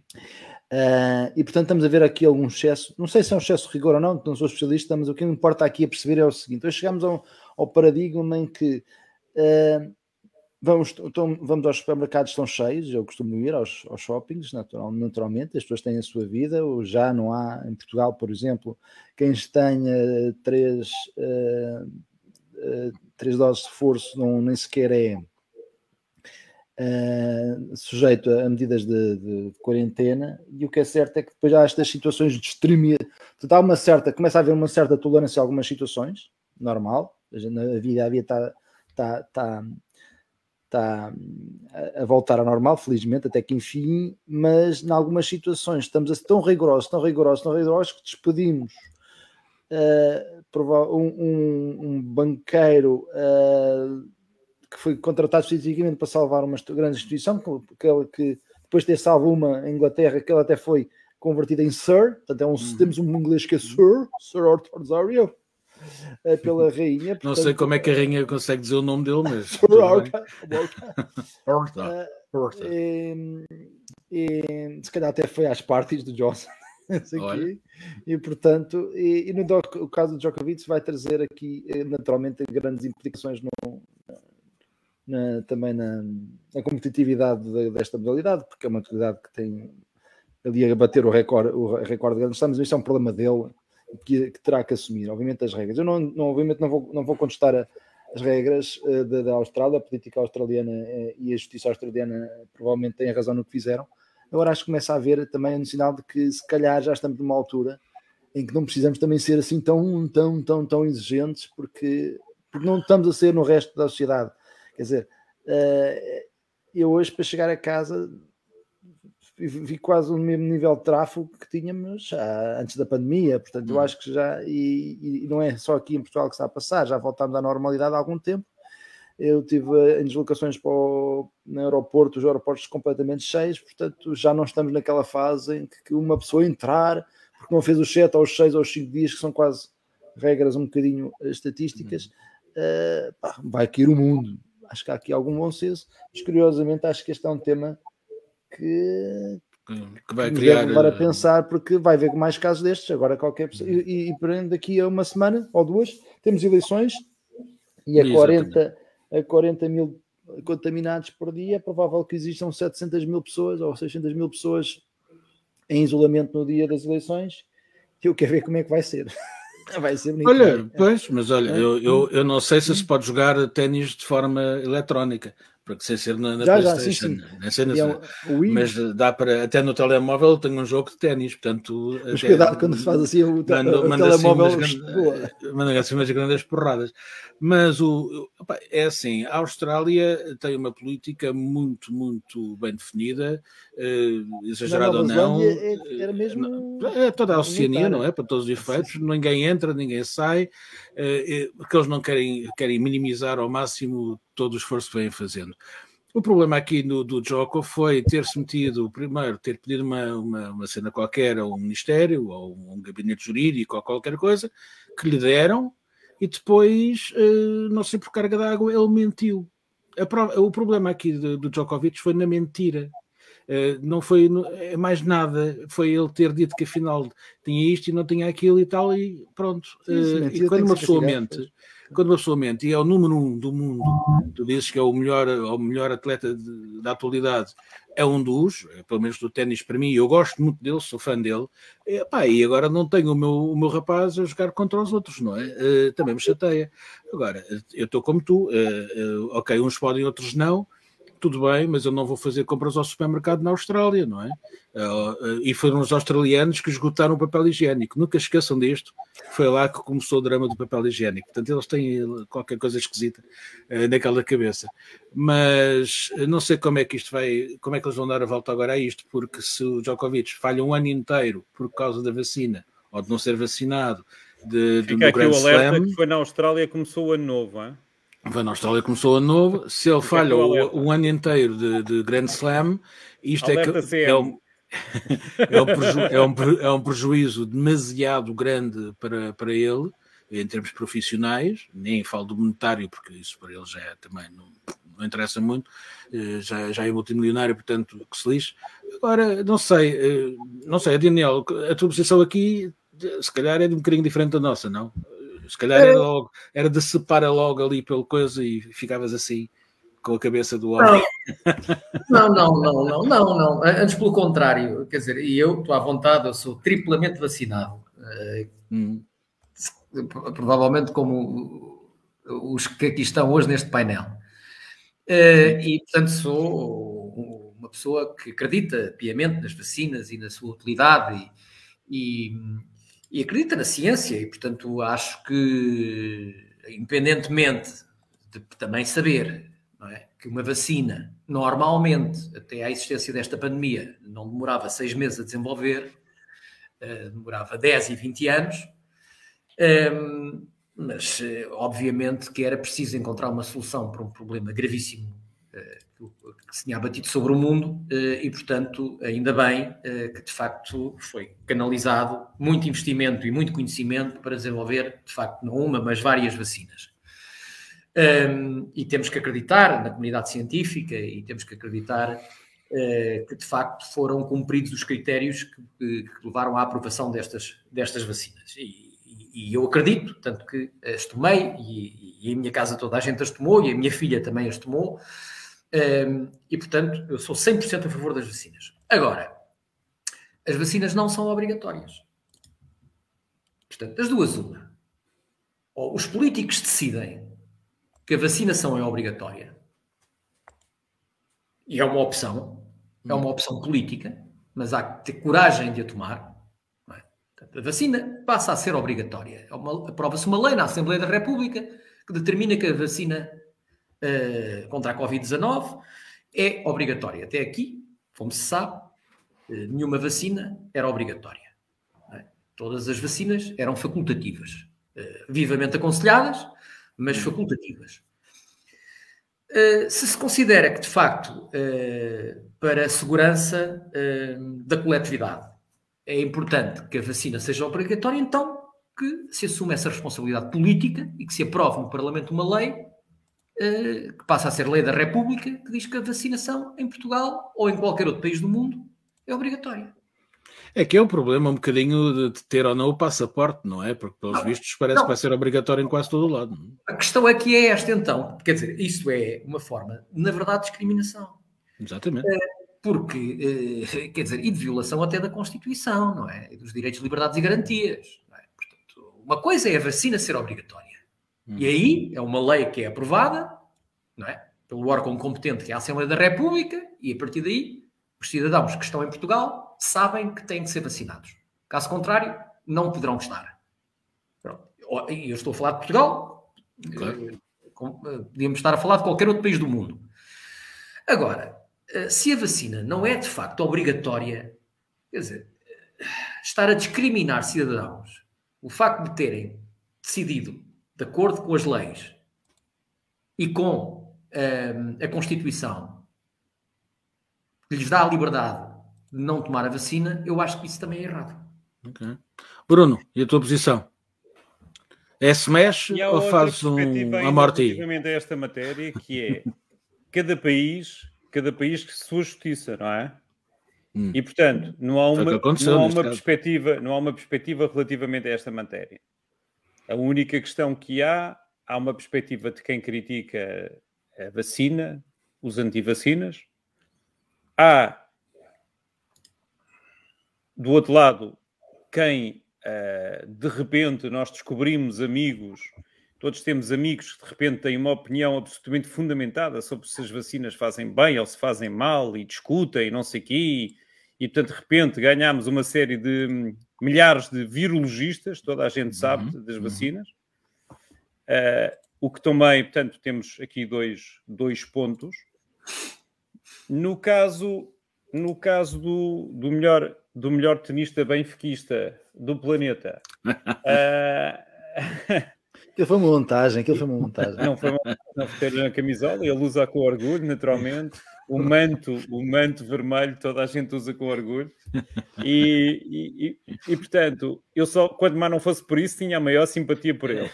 Uh, e portanto estamos a ver aqui algum excesso, não sei se é um excesso de rigor ou não, não sou especialista, mas o que importa aqui a perceber é o seguinte: hoje chegamos ao, ao paradigma em que uh, vamos, então, vamos aos supermercados, estão cheios, eu costumo ir aos, aos shoppings, natural, naturalmente, as pessoas têm a sua vida, ou já não há em Portugal, por exemplo, quem tenha três, uh, três doses de reforço não, nem sequer é Uh, sujeito a medidas de, de, quarentena, e o que é certo é que depois há estas situações de extremia, há uma certa, começa a haver uma certa tolerância a algumas situações, normal, a vida, a vida está, está, está, está a voltar ao normal, felizmente, até que enfim, mas em algumas situações estamos a ser tão rigorosos, tão rigorosos, tão rigorosos que despedimos uh, um, um, um, banqueiro uh, que foi contratado especificamente para salvar uma grande instituição, aquela que depois de ter salvo uma em Inglaterra, que ela até foi convertida em Sir, portanto é um, hum. temos um inglês que é Sir, Sir Arthur Zario, é pela rainha. Portanto, não sei como é que a rainha consegue dizer o nome dele, mas. Sir Arthur. e, e, se calhar até foi às partes do Johnson. Aqui, e portanto, e, e no o caso do Djokovic vai trazer aqui eh, naturalmente grandes implicações no, na, também na, na competitividade de, desta modalidade, porque é uma modalidade que tem ali a bater o recorde, o recorde de grandes mas isso é um problema dele que, que, terá que assumir, obviamente, as regras. Eu não, não obviamente não vou, não vou contestar a, as regras uh, da, Austrália, a política australiana uh, e a justiça australiana provavelmente têm razão no que fizeram. Agora acho que começa a haver também um sinal de que se calhar já estamos numa altura em que não precisamos também ser assim tão, tão, tão, tão exigentes, porque, porque não estamos a ser no resto da sociedade. Quer dizer, uh, eu hoje para chegar a casa vi quase o mesmo nível de tráfego que tínhamos antes da pandemia, portanto eu hum. acho que já, e, e, não é só aqui em Portugal que está a passar, já voltámos à normalidade há algum tempo, eu tive em deslocações para o, no aeroporto, os aeroportos completamente cheios, portanto já não estamos naquela fase em que uma pessoa entrar, porque não fez os 7 aos 6 ou 5 dias, que são quase regras um bocadinho estatísticas, uh, pá, vai cair o mundo acho que há aqui algum bom senso, mas curiosamente acho que este é um tema que, que vai criar. Deve levar a eh, pensar, porque vai haver mais casos destes, agora qualquer pessoa. E, e daqui a uma semana ou duas temos eleições e a 40, a 40 mil contaminados por dia, é provável que existam 700 mil pessoas ou 600 mil pessoas em isolamento no dia das eleições. Eu quero ver como é que vai ser. Vai ser bonito. Olha, é. pois, mas olha, é. eu, eu, eu não sei se se pode jogar ténis de forma eletrónica porque sem ser na, na já, PlayStation, já, sim, sim. É mas dá para até no telemóvel tenho um jogo de ténis, portanto. Mas até, cuidado quando se faz assim o, te, manda, o manda telemóvel. Assim umas, manda assim umas grandes porradas. Mas o, opa, é assim, a Austrália tem uma política muito, muito bem definida, uh, exagerada ou não. É, era mesmo. É toda a Oceania, não é? Para todos os efeitos, sim. ninguém entra, ninguém sai, uh, porque eles não querem, querem minimizar ao máximo todo o esforço que vêm fazendo. O problema aqui no, do Joko foi ter-se metido, primeiro, ter pedido uma, uma, uma, cena qualquer a um ministério ou um gabinete jurídico ou qualquer coisa que lhe deram e depois, uh, não sei por carga d'água, ele mentiu. Prova, o problema aqui do, do Djokovic foi na mentira. Uh, não foi é mais nada, foi ele ter dito que afinal tinha isto e não tinha aquilo e tal, e pronto. Uh, e quando uma pessoa mente, quando uma pessoa mente e é o número um do mundo, tu dizes que é o melhor, o melhor atleta de, da atualidade, é um dos, é, pelo menos do ténis para mim, eu gosto muito dele, sou fã dele, e, pá, e agora não tenho o meu, o meu rapaz a jogar contra os outros, não é? Uh, também me chateia. Agora, eu estou como tu, uh, uh, ok, uns podem, outros não, tudo bem, mas eu não vou fazer compras ao supermercado na Austrália, não é? Uh, e foram os australianos que esgotaram o papel higiênico. Nunca esqueçam disto. Foi lá que começou o drama do papel higiênico. Portanto, eles têm qualquer coisa esquisita uh, naquela cabeça. Mas não sei como é que isto vai, como é que eles vão dar a volta agora a isto, porque se o Djokovic falha um ano inteiro por causa da vacina ou de não ser vacinado, de, Fica aqui o alerta Slam, que foi na Austrália começou o ano novo, hein? Van Austrália começou a novo. Se ele falha o, o, ano inteiro de, de Grand Slam, isto é, que, é, um, é, um preju, é, um, é um prejuízo demasiado grande para, para ele, em termos profissionais. Nem falo do monetário, porque isso para ele já é, também não, não interessa muito. Eh, já, já é multimilionário, portanto, que se lixe. Agora, não sei, eh, não sei, Daniel, a tua posição aqui se calhar é de um bocadinho diferente da nossa, não? Se calhar era, logo, era de separa logo ali pela coisa e ficavas assim com a cabeça do homem. Não, não, não, não, não, não. Antes pelo contrário, quer dizer, e eu estou à vontade, eu sou triplamente vacinado. Hum. Provavelmente como os que aqui estão hoje neste painel. E, portanto, sou uma pessoa que acredita piamente nas vacinas e na sua utilidade e, e, e acredita na ciência e, portanto, acho que, independentemente de também saber é? que uma vacina, normalmente, até à existência desta pandemia, não demorava seis meses a desenvolver, uh, demorava 10 e 20 anos, um, ehm, mas, uh, obviamente, que era preciso encontrar uma solução para um problema gravíssimo uh, que se tinha abatido sobre o mundo e, portanto, ainda bem que, de facto, foi canalizado muito investimento e muito conhecimento para desenvolver, de facto, não uma, mas várias vacinas. E temos que acreditar na comunidade científica e temos que acreditar uh, que de facto foram cumpridos os critérios que, levaram à aprovação destas, destas vacinas. E, e eu acredito, tanto que as tomei e, e, a minha casa toda a gente as tomou e a minha filha também as tomou. Um, e portanto, eu sou 100% a favor das vacinas. Agora, as vacinas não são obrigatórias. Portanto, das duas, uma. Ou os políticos decidem que a vacinação é obrigatória e é uma opção, é uma opção política, mas há que ter coragem de a tomar. É? a vacina passa a ser obrigatória. É Aprova-se uma lei na Assembleia da República que determina que a vacina uh, contra a Covid-19 é obrigatória. Até aqui, como se sabe, uh, nenhuma vacina era obrigatória. É? Todas as vacinas eram facultativas, uh, vivamente aconselhadas, mas facultativas. Uh, se se considera que, de facto, uh, para a segurança da coletividade é importante que a vacina seja obrigatória, então que se assume essa responsabilidade política e que se aprove no Parlamento uma lei que passa a ser lei da República, que diz que a vacinação em Portugal ou em qualquer outro país do mundo é obrigatória. É que é o problema um bocadinho de ter ou não o passaporte, não é? Porque, pelos vistos, parece não. que vai ser obrigatório em quase todo o lado. A questão aqui é esta, então. Quer dizer, isso é uma forma, na verdade, de discriminação. Exatamente. Porque, eh, quer dizer, e de violação até da Constituição, não é? E dos direitos, liberdades e garantias. É? Portanto, uma coisa é a vacina ser obrigatória. Hum. E aí é uma lei que é aprovada, não é? Pelo órgão competente que é a Assembleia da República, e a partir daí, os cidadãos que estão em Portugal sabem que têm que ser vacinados. Caso contrário, não poderão estar. E eu estou a falar de Portugal, claro. Eh, eh, podíamos estar a falar de qualquer outro país do mundo. Agora, eh, se a vacina não é de facto obrigatória, quer dizer, estar a discriminar cidadãos, o facto de terem decidido, de acordo com as leis e com um, a Constituição, que lhes dá a liberdade não tomar a vacina, eu acho que isso também é errado. Okay. Bruno, e a tua posição? É se mexe ou faz um, a morte a esta matéria, que é cada país, cada país que sua justiça, não é? Hum. E portanto, não há uma, não há uma perspectiva, não há uma perspectiva relativamente a esta matéria. A única questão que há, há uma perspectiva de quem critica a vacina, os antivacinas. Há do outro lado, quem uh, de repente nós descobrimos amigos, todos temos amigos que de repente têm uma opinião absolutamente fundamentada sobre se as vacinas fazem bem ou se fazem mal e discutem não sei o quê, e portanto de repente ganhamos uma série de hum, milhares de virologistas, toda a gente sabe uhum, das uhum. vacinas. Uh, o que também, portanto, temos aqui dois, dois pontos. No caso, no caso do, do melhor do melhor tenista benfiquista do planeta. uh... Aquilo foi uma montagem, aquilo foi uma montagem. Não foi uma não foi na camisola, ele usa com orgulho, naturalmente. O manto, o manto vermelho, toda a gente usa com orgulho. E, e, e, e, portanto, eu só, quando mais não fosse por isso, tinha a maior simpatia por ele.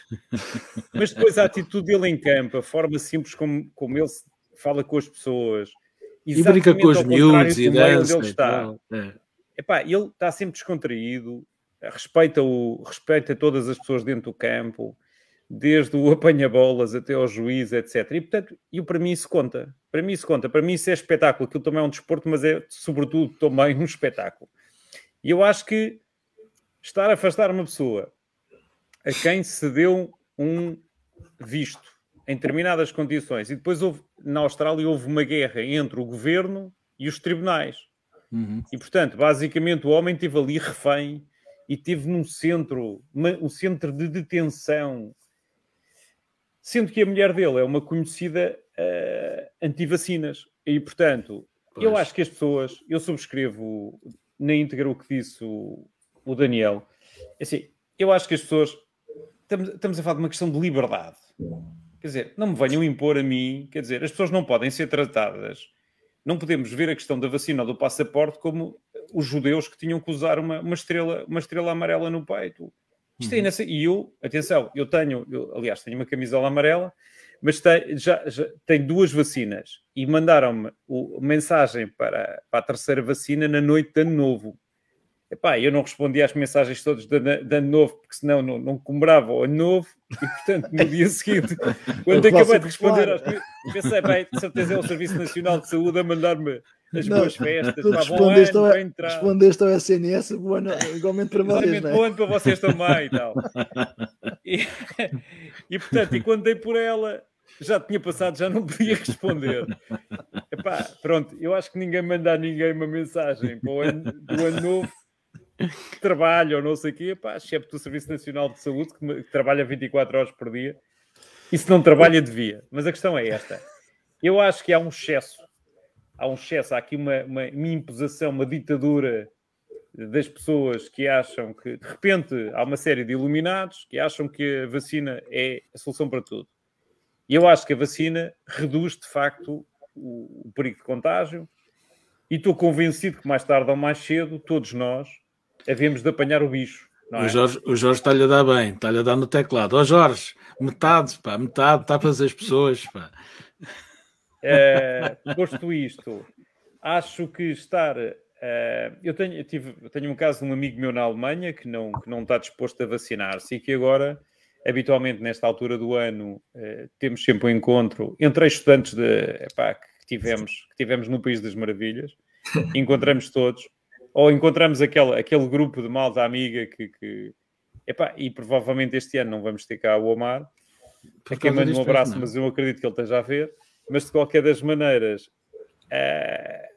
Mas depois a atitude dele em campo, a forma simples como, como ele fala com as pessoas, e brinca com os miúdos e dança. Onde ele está. É. Epá, ele está sempre descontraído, respeita, o, respeita todas as pessoas dentro do campo, desde o apanha-bolas até ao juiz, etc. E, portanto, eu, para mim isso conta. Para mim isso conta. Para mim isso é espetáculo. Aquilo também é um desporto, mas é, sobretudo, também um espetáculo. E eu acho que estar a afastar uma pessoa a quem se deu um visto em determinadas condições e depois houve, na Austrália houve uma guerra entre o governo e os tribunais. Uhum. E, portanto, basicamente o homem esteve ali refém e teve num centro, um centro de detenção sendo que a mulher dele é uma conhecida uh, anti-vacinas. E, portanto, pois. eu acho que as pessoas, eu subscrevo na íntegra o que disse o, o Daniel. Assim, eu acho que as pessoas, estamos, estamos a falar de uma questão de liberdade. Quer dizer, não me venham impor a mim, quer dizer, as pessoas não podem ser tratadas, não podemos ver a questão da vacina ou do passaporte como os judeus que tinham que usar uma, uma, estrela, uma estrela amarela no peito. Isto é uhum. é E eu, atenção, eu tenho, eu, aliás, tenho uma camisola amarela, mas tem, já, já tem duas vacinas e mandaram-me mensagem para, para a terceira vacina na noite de ano novo. Epá, eu não respondi às mensagens todas de, de ano novo, porque senão não, não comemorava o ano novo, e portanto no dia seguinte, quando acabei de responder às pensei, bem, de certeza é o Serviço Nacional de Saúde a mandar-me as não, boas festas, tu respondeste, ao, respondeste ao SNS, boa igualmente para vocês. Igualmente, bom ano para vocês também e tal. E, e portanto, e quando dei por ela, já tinha passado, já não podia responder. Epá, pronto, eu acho que ninguém manda a ninguém uma mensagem para o ano, do ano novo que trabalha ou não sei o quê, pá, chefe do Serviço Nacional de Saúde que, que trabalha 24 horas por dia e se não trabalha devia. Mas a questão é esta. Eu acho que há um excesso há um excesso, há aqui uma, uma, uma imposição, uma ditadura das pessoas que acham que, de repente, há uma série de iluminados que acham que a vacina é a solução para tudo. E eu acho que a vacina reduz, de facto, o, o perigo de contágio e estou convencido que mais tarde ou mais cedo, todos nós, havemos de apanhar o bicho. É? O, Jorge, o Jorge está-lhe a dar bem, está-lhe a dar no teclado. Ó oh, Jorge, metade, pá, metade, está para as pessoas, pá. Uh, posto isto, acho que estar. Uh, eu, tenho, eu, tive, eu tenho um caso de um amigo meu na Alemanha que não, que não está disposto a vacinar-se e que agora, habitualmente, nesta altura do ano, uh, temos sempre um encontro entre estudantes de, epá, que, tivemos, que tivemos no País das Maravilhas, encontramos todos, ou encontramos aquele, aquele grupo de malta amiga que. que epá, e provavelmente este ano não vamos ter cá o Omar. A quem mando um abraço, mas eu acredito que ele esteja a ver mas de qualquer das maneiras, uh,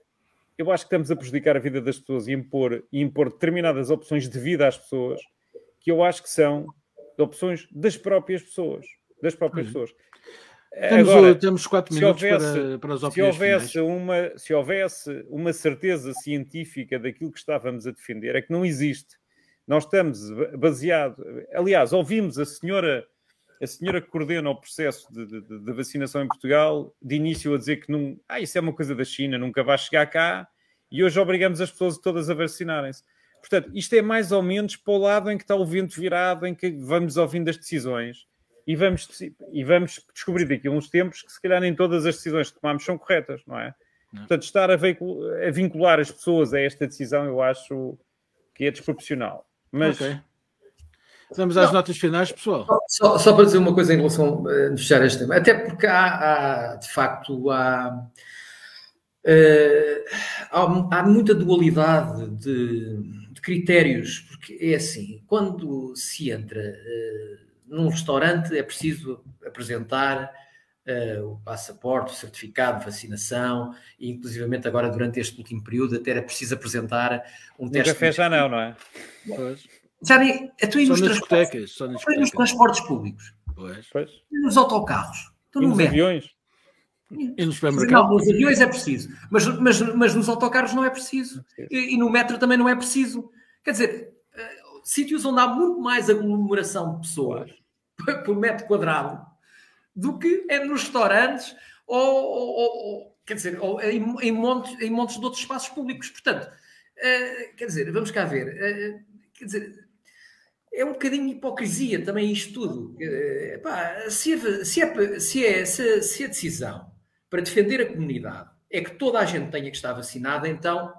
eu acho que estamos a prejudicar a vida das pessoas e impor, e impor determinadas opções de vida às pessoas que eu acho que são opções das próprias pessoas. Das próprias uhum. pessoas. Temos, Agora, temos quatro minutos houvesse, para, para as opiniões se houvesse, uma, se houvesse uma certeza científica daquilo que estávamos a defender, é que não existe. Nós estamos baseado. Aliás, ouvimos a senhora a senhora que coordena o processo de, de, de, vacinação em Portugal, de início a dizer que não, ah, isso é uma coisa da China, nunca vai chegar cá, e hoje obrigamos as pessoas todas a vacinarem-se. Portanto, isto é mais ou menos para o lado em que está o vento virado, em que vamos ouvindo as decisões e vamos, e vamos descobrir daqui a uns tempos que se calhar nem todas as decisões que tomamos são corretas, não é? Não. Portanto, estar a, a, vincular as pessoas a esta decisão eu acho que é desproporcional. Mas okay. Vamos às não. notas finais, pessoal. Só, só, para dizer uma coisa em relação a uh, fechar este tema, até porque há, há de facto, há, uh, há, há, muita dualidade de, de, critérios, porque é assim, quando se entra uh, num restaurante é preciso apresentar uh, o passaporte, o certificado de vacinação, e inclusivamente agora durante este último período até era preciso apresentar um no teste. café já não, não é? Pois. Já nem, tu nos transportes, só nos, nos transportes públicos. Pois. pois. Nos autocarros. Tu e nos aviões. E nos supermercados. Não, nos aviões é preciso. Mas, mas, mas nos autocarros não é preciso. E, e no metro também não é preciso. Quer dizer, uh, sítios onde há muito mais aglomeração de pessoas por metro quadrado do que é nos restaurantes ou, ou, ou quer dizer, ou em, em, montes, em montes de outros espaços públicos. Portanto, uh, quer dizer, vamos cá ver. Uh, quer dizer, é um bocadinho hipocrisia também isto tudo. se, é, se, é, se, é, se, se a decisão para defender a comunidade é que toda a gente tenha que estar vacinada, então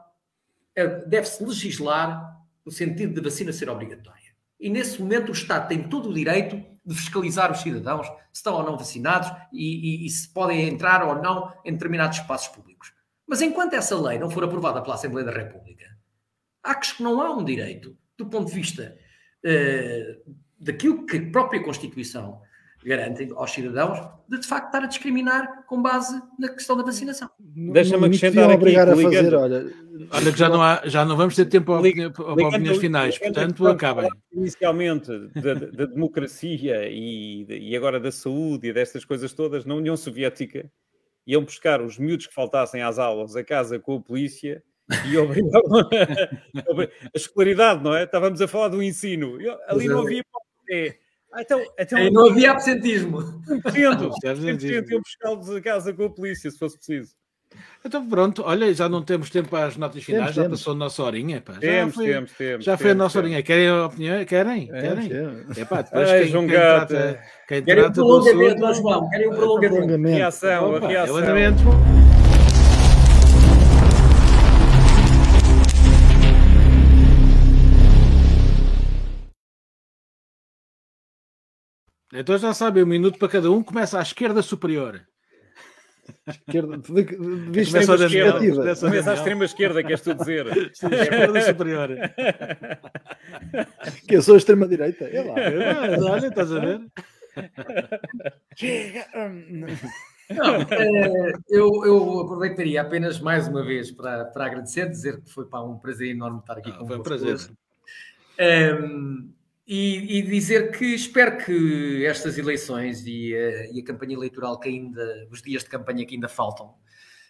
é, deve-se legislar no sentido de vacina ser obrigatória. E nesse momento o Estado tem todo o direito de fiscalizar os cidadãos se estão ou não vacinados e, e, e se podem entrar ou não em determinados espaços públicos. Mas enquanto essa lei não for aprovada pela Assembleia da República, acho que não há um direito, do ponto de vista daquilo que a própria Constituição garante aos cidadãos, de de facto estar a discriminar com base na questão da vacinação. Deixa-me acrescentar aqui, obrigar a fazer, olha, olha que já não, há, já não vamos ter tempo para opiniões finais, portanto acabem. Inicialmente da, da democracia e, e agora da saúde e destas coisas todas, na União Soviética iam buscar os miúdos que faltassem às aulas a casa com a polícia e obrigavam a, a escolaridade, não é? Estávamos a falar do ensino. Ali não havia é, então, então, não havia absentismo. 100%, 100% iam buscá-los a casa com a polícia, se fosse preciso. Então pronto, olha, já não temos tempo para as notas finais, temos, já temos. passou a nossa horinha. Pá. Já temos, foi, temos, temos. Já foi a nossa horinha. Querem a opinião? Querem? Querem? É pá, depois Ai, quem, João quem trata, quem Querem trata o prolongamento, João. Querem o prolongamento. Reação, Opa, a reação. Então já sabem, um minuto para cada um, começa à esquerda superior. Esquerda, visto começa, da esquerda, começa à extrema esquerda, queres tu dizer? Sim, esquerda superior. Que eu sou a extrema direita. É lá. Olha, estás a ver? Não, é, eu, eu, aproveitaria apenas mais uma vez para, para agradecer, dizer que foi para um prazer enorme estar aqui ah, com Foi um prazer. Um, e, e, dizer que espero que estas eleições e a, e a, campanha eleitoral que ainda, os dias de campanha que ainda faltam,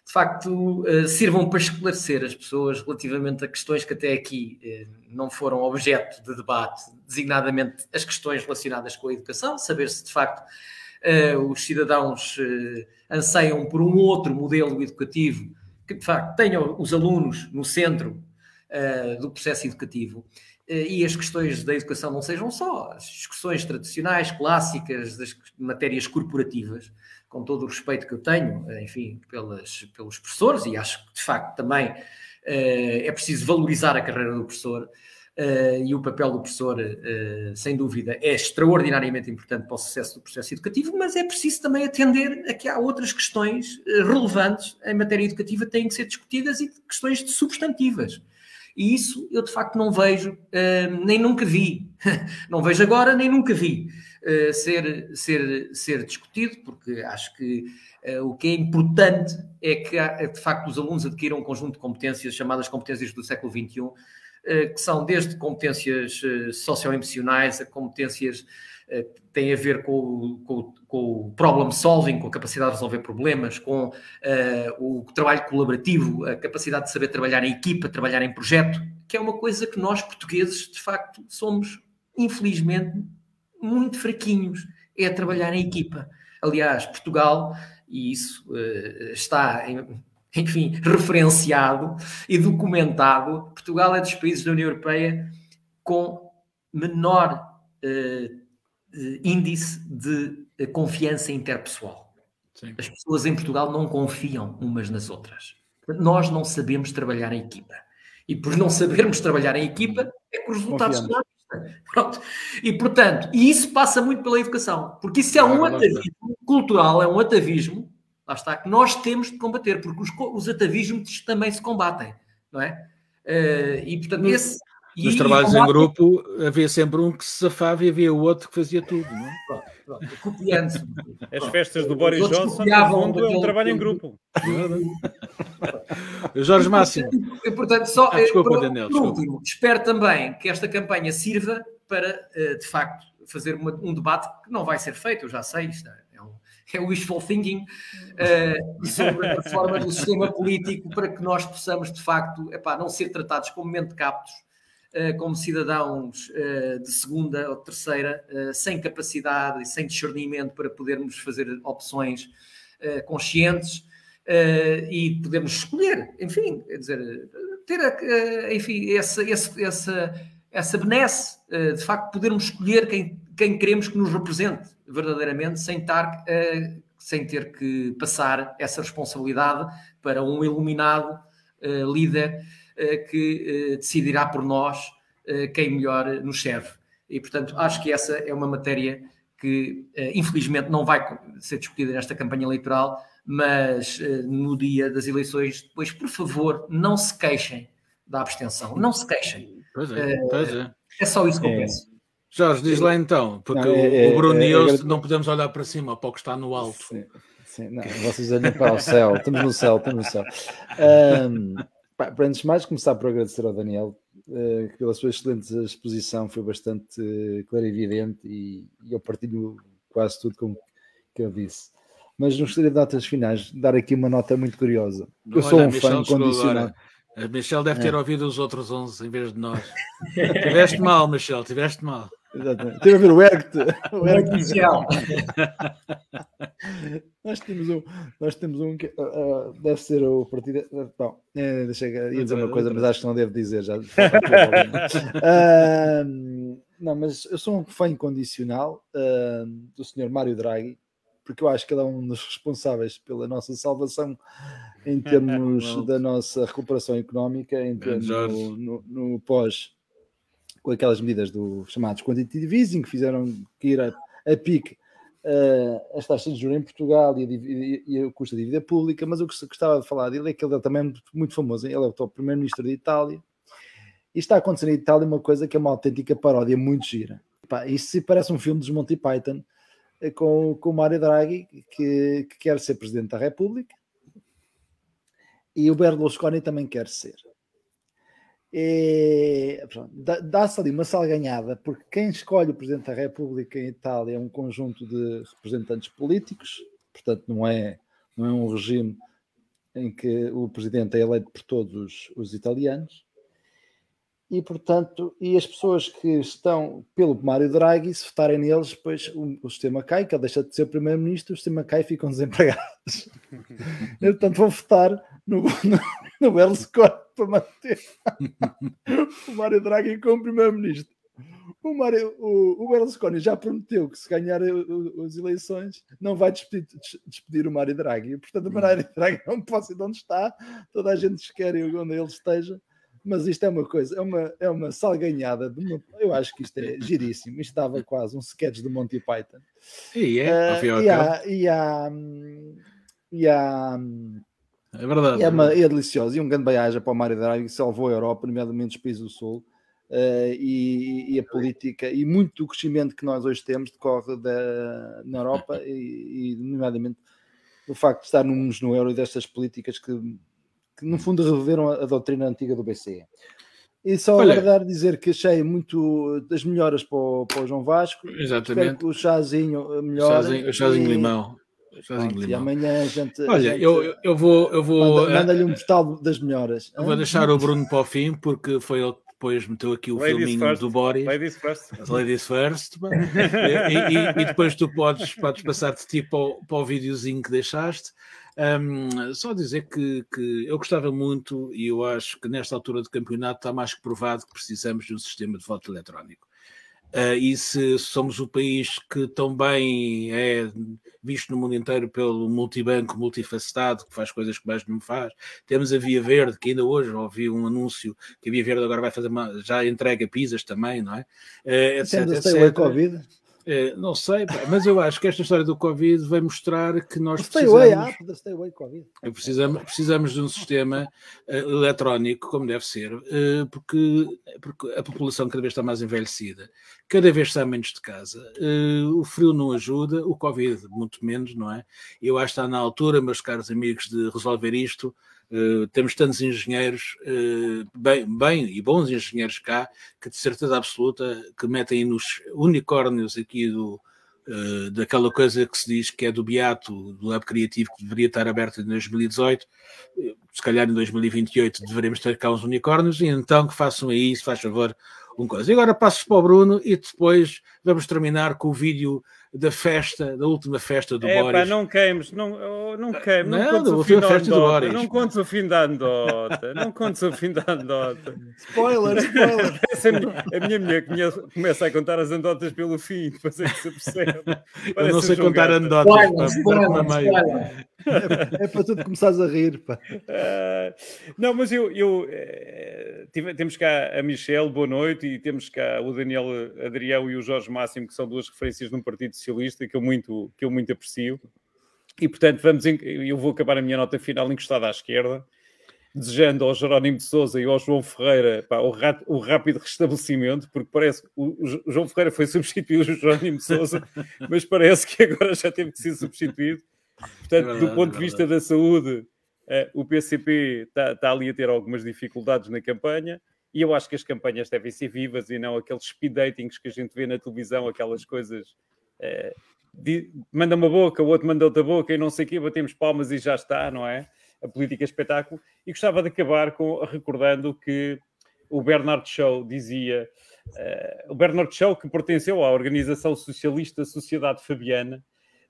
de facto uh, sirvam para esclarecer as pessoas relativamente a questões que até aqui uh, não foram objeto de debate, designadamente as questões relacionadas com a educação, saber se de facto os cidadãos anseiam por um outro modelo educativo que de facto tenha os alunos no centro do processo educativo. eh, e as questões da educação não sejam só as discussões tradicionais, clássicas, das matérias corporativas, com todo o respeito que eu tenho, eh, enfim, pelas, pelos professores, e acho que de facto também é preciso valorizar a carreira do professor. e o papel do professor, sem dúvida, é extraordinariamente importante para o sucesso do processo educativo, mas é preciso também atender a que há outras questões relevantes em matéria educativa que têm que ser discutidas e questões substantivas. E isso eu de facto não vejo, uh, nem nunca vi, não vejo agora, nem nunca vi uh, ser, ser, ser discutido, porque acho que uh, o que é importante é que de facto os alunos adquiram um conjunto de competências chamadas competências do século XXI, que são desde competências socioemocionais a competências que têm a ver com, com, com, o problem solving, com a capacidade de resolver problemas, com uh, o trabalho colaborativo, a capacidade de saber trabalhar em equipa, trabalhar em projeto, que é uma coisa que nós portugueses, de facto, somos, infelizmente, muito fraquinhos, é trabalhar em equipa. Aliás, Portugal, e isso uh, está em, enfim, referenciado e documentado, Portugal é dos países da União Europeia com menor uh, índice de confiança interpessoal. Sim. As pessoas em Portugal não confiam umas nas outras. Nós não sabemos trabalhar em equipa. E por não sabermos trabalhar em equipa, é que os resultados são Pronto. E, portanto, e isso passa muito pela educação, porque isso é um atavismo cultural, é um atavismo, lá está, que nós temos de combater, porque os, os atavismos também se combatem, não é? Uh, e, portanto, esse, nos e, trabalhos em grupo havia sempre um que se safava e havia o outro que fazia tudo, não é? Copiando. As festas do Boris Johnson, no fundo, é um trabalho em grupo. Jorge Máximo. E, portanto, só, ah, desculpa, por, Daniel, por último, espero também que esta campanha sirva para, eh, de facto, fazer uma, um debate que não vai ser feito, eu já sei, isto é, um, é wishful thinking uh, sobre a forma do sistema político para que nós possamos, de facto, epá, não ser tratados como mente captos eh, como cidadãos eh, de segunda ou terceira, eh, sem capacidade e sem discernimento para podermos fazer opções conscientes e podermos escolher, enfim, quer dizer, ter, enfim, essa, essa, essa, benesse, de facto, podermos escolher quem, quem queremos que nos represente verdadeiramente, sem estar sem ter que passar essa responsabilidade para um iluminado líder que uh, decidirá por nós quem melhor nos serve. E, portanto, acho que essa é uma matéria que, infelizmente, não vai ser discutida nesta campanha eleitoral, mas no dia das eleições, depois, por favor, não se queixem da abstenção. Não se queixem. Pois é, pois é. é só isso que eu é. penso. Jorge, diz lá então, porque não, é, o Bruno é, e eu não podemos olhar para cima, para o que está no alto. Sim, sim, não, vocês olham para o céu, estamos no céu, estamos no céu. Um, pá, antes de mais, começar por agradecer ao Daniel, uh, pela sua excelente exposição foi bastante uh, clara e evidente e, e, eu partilho quase tudo com que eu disse. Mas não gostaria de notas finais, dar aqui uma nota muito curiosa. Eu sou um fã incondicional. A Michel deve ter é. ouvido os outros 11 em vez de nós. tiveste mal, Michel, tiveste mal. Exatamente. Teve a ver o Erct. O Erct nós temos um, nós temos um que uh, deve ser o partido. Bom, é, deixa eu ia dizer uma coisa, mas acho que não devo dizer já. uh, não, mas eu sou um fã incondicional do senhor Mário Draghi, porque eu acho que ele é um dos responsáveis pela nossa salvação em termos da nossa recuperação económica, em termos no, no, no pós com aquelas medidas do chamados quantitative easing que fizeram que ir a, a pique uh, as taxas de juros em Portugal e, a, e, o custo da dívida pública, mas o que gostava de falar dele é que ele é também muito, famoso, ele é o primeiro-ministro da Itália e está acontecendo em Itália uma coisa que é uma autêntica paródia muito gira. Pá, isso parece um filme dos Monty Python eh, com, com o Mário Draghi que, que quer ser Presidente da República e o Berlusconi também quer ser. Dá-se ali uma salganhada, porque quem escolhe o Presidente da República em Itália é um conjunto de representantes políticos, portanto, não é, não é um regime em que o Presidente é eleito por todos os, os italianos. E, portanto, e as pessoas que estão pelo Mário Draghi, se votarem neles, depois o, o sistema cai, que ele deixa de ser primeiro-ministro, o sistema cai e ficam desempregados. portanto, vão votar no, no, no Berlusconi para manter o Mário Draghi como primeiro-ministro. O, Mário, o, o, Berlusconi já prometeu que se ganhar as eleições não vai despedir, despedir o Mário Draghi. Portanto, o Mário Draghi não pode ser onde está, toda a gente quer onde ele esteja, mas isto é uma coisa, é uma, é uma salganhada. De uma, eu acho que isto é giríssimo. Isto estava quase um sketch do Monty Python. E é, uh, e, há, e há, e há é verdade. É, uma, é delicioso. E um grande beijo para o Mário Draghi, que salvou a Europa, nomeadamente os países do Sul. Uh, e, e, a política e muito do crescimento que nós hoje temos decorre da, na Europa e, e, nomeadamente, o facto de estarmos no euro e destas políticas que, que no fundo reviveram a, a doutrina antiga do BCE. E só Olha, aguardar dizer que achei muito das melhoras para o, para o João Vasco. Exatamente. o chazinho melhor. O chazinho, o chazinho limão. E amanhã a gente. Olha, a gente eu, eu vou. Eu vou Manda-lhe um postal das melhoras. Eu vou deixar o Bruno para o fim, porque foi ele que depois meteu aqui o Ladies filminho first. do Boris. Ladies first. Ladies first. e, e, e, depois tu podes, podes passar de ti para o, para o videozinho que deixaste. Um, só dizer que, que eu gostava muito, e eu acho que nesta altura do campeonato está mais que provado que precisamos de um sistema de voto eletrónico. Uh, e se somos o país que também é visto no mundo inteiro pelo multibanco multifacetado, que faz coisas que mais não faz, temos a Via Verde, que ainda hoje ouvi um anúncio que a Via Verde agora vai fazer uma, já entrega pizzas também, não é? Uh, etc, etc. Covid? É, não sei, mas eu acho que esta história do Covid vai mostrar que nós stay precisamos, away, app, stay away COVID. Precisamos, precisamos de um sistema uh, eletrónico, como deve ser, uh, porque, porque a população cada vez está mais envelhecida, cada vez está menos de casa, uh, o frio não ajuda, o Covid muito menos, não é? Eu acho que está na altura, meus caros amigos, de resolver isto Uh, temos tantos engenheiros, uh, bem, bem e bons engenheiros cá, que de certeza absoluta que metem nos unicórnios aqui do, uh, daquela coisa que se diz que é do Beato, do Lab Criativo, que deveria estar aberto em 2018, se calhar em 2028 deveremos ter cá uns unicórnios, e então que façam aí, se faz favor, um coisa. E agora passo para o Bruno e depois vamos terminar com o vídeo da festa, da última festa do é, Boris. Pá, não queimes, não, oh, não queimes, não, não, contes o fim da festa do Boris. não contes o fim da andota, não contes o fim da andota. Spoiler, spoiler. Essa, a, minha, mulher começa a contar as andotas pelo fim, depois é que se percebe. Eu não sei contar andota. anedotas. Spoiler, spoiler, spoiler. É, é para tu começares a rir, pá. Uh, não, mas eu, eu uh, tive, temos cá a Michelle, boa noite, e temos cá o Daniel Adrião e o Jorge Máximo, que são duas referências num Partido Socialista que eu muito, que eu muito aprecio. E portanto, vamos eu vou acabar a minha nota final encostada à esquerda, desejando ao Jerónimo de Souza e ao João Ferreira pá, o, rat, o, rápido restabelecimento, porque parece que o, o, João Ferreira foi substituir o Jerónimo de Souza, mas parece que agora já teve que ser substituído. Portanto, é do ponto de vista da saúde, uh, o PCP está tá ali a ter algumas dificuldades na campanha e eu acho que as campanhas devem ser vivas e não aqueles speed datings que a gente vê na televisão, aquelas coisas. Uh, de, manda uma boca, o outro manda outra boca e não sei o quê, batemos palmas e já está, não é? A política é espetáculo. E gostava de acabar com, recordando que o Bernard Shaw dizia, uh, o Bernard Shaw que pertenceu à Organização Socialista Sociedade Fabiana,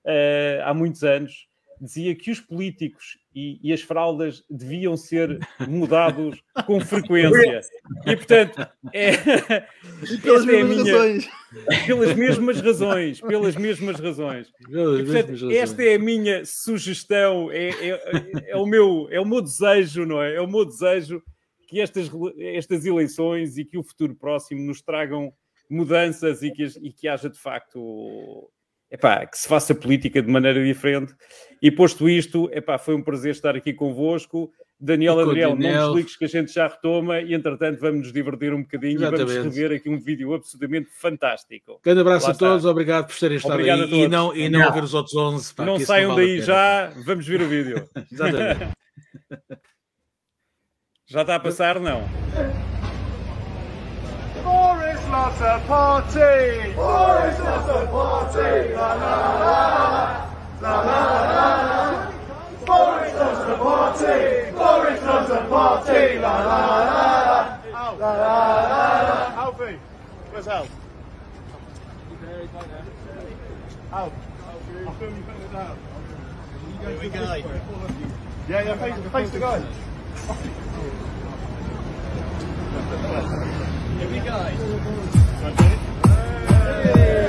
uh, há muitos anos, dizia que os políticos e, e, as fraldas deviam ser mudados com frequência. E, portanto, é, e pelas mesmas é minha, razões. Pelas mesmas razões. Pelas mesmas razões. E, portanto, esta é a minha sugestão, é, é, é, o meu, é o meu desejo, não é? É o meu desejo que estas, estas eleições e que o futuro próximo nos tragam mudanças e que, e que haja de facto epá, que se faça política de maneira diferente. E posto isto, epá, foi um prazer estar aqui convosco. Daniel Adriel, não desligues que a gente já retoma e entretanto vamos nos divertir um bocadinho Exatamente. e vamos rever aqui um vídeo absolutamente fantástico. Grande abraço Lá a todos, está. obrigado por terem estado obrigado aí e não, e não, não ver os outros 11. Pá, não saiam não vale daí já, vamos ver o vídeo. Exatamente. já está a passar, não? Boris loves a party. Boris loves a party. La la la la la la la. Boris loves a party. Boris loves a party. La la la la la la la. Alfie, where's Al? Al. I'll film you putting it down. Here we go. Yeah, yeah, face, face the guy. Here we go. Hey.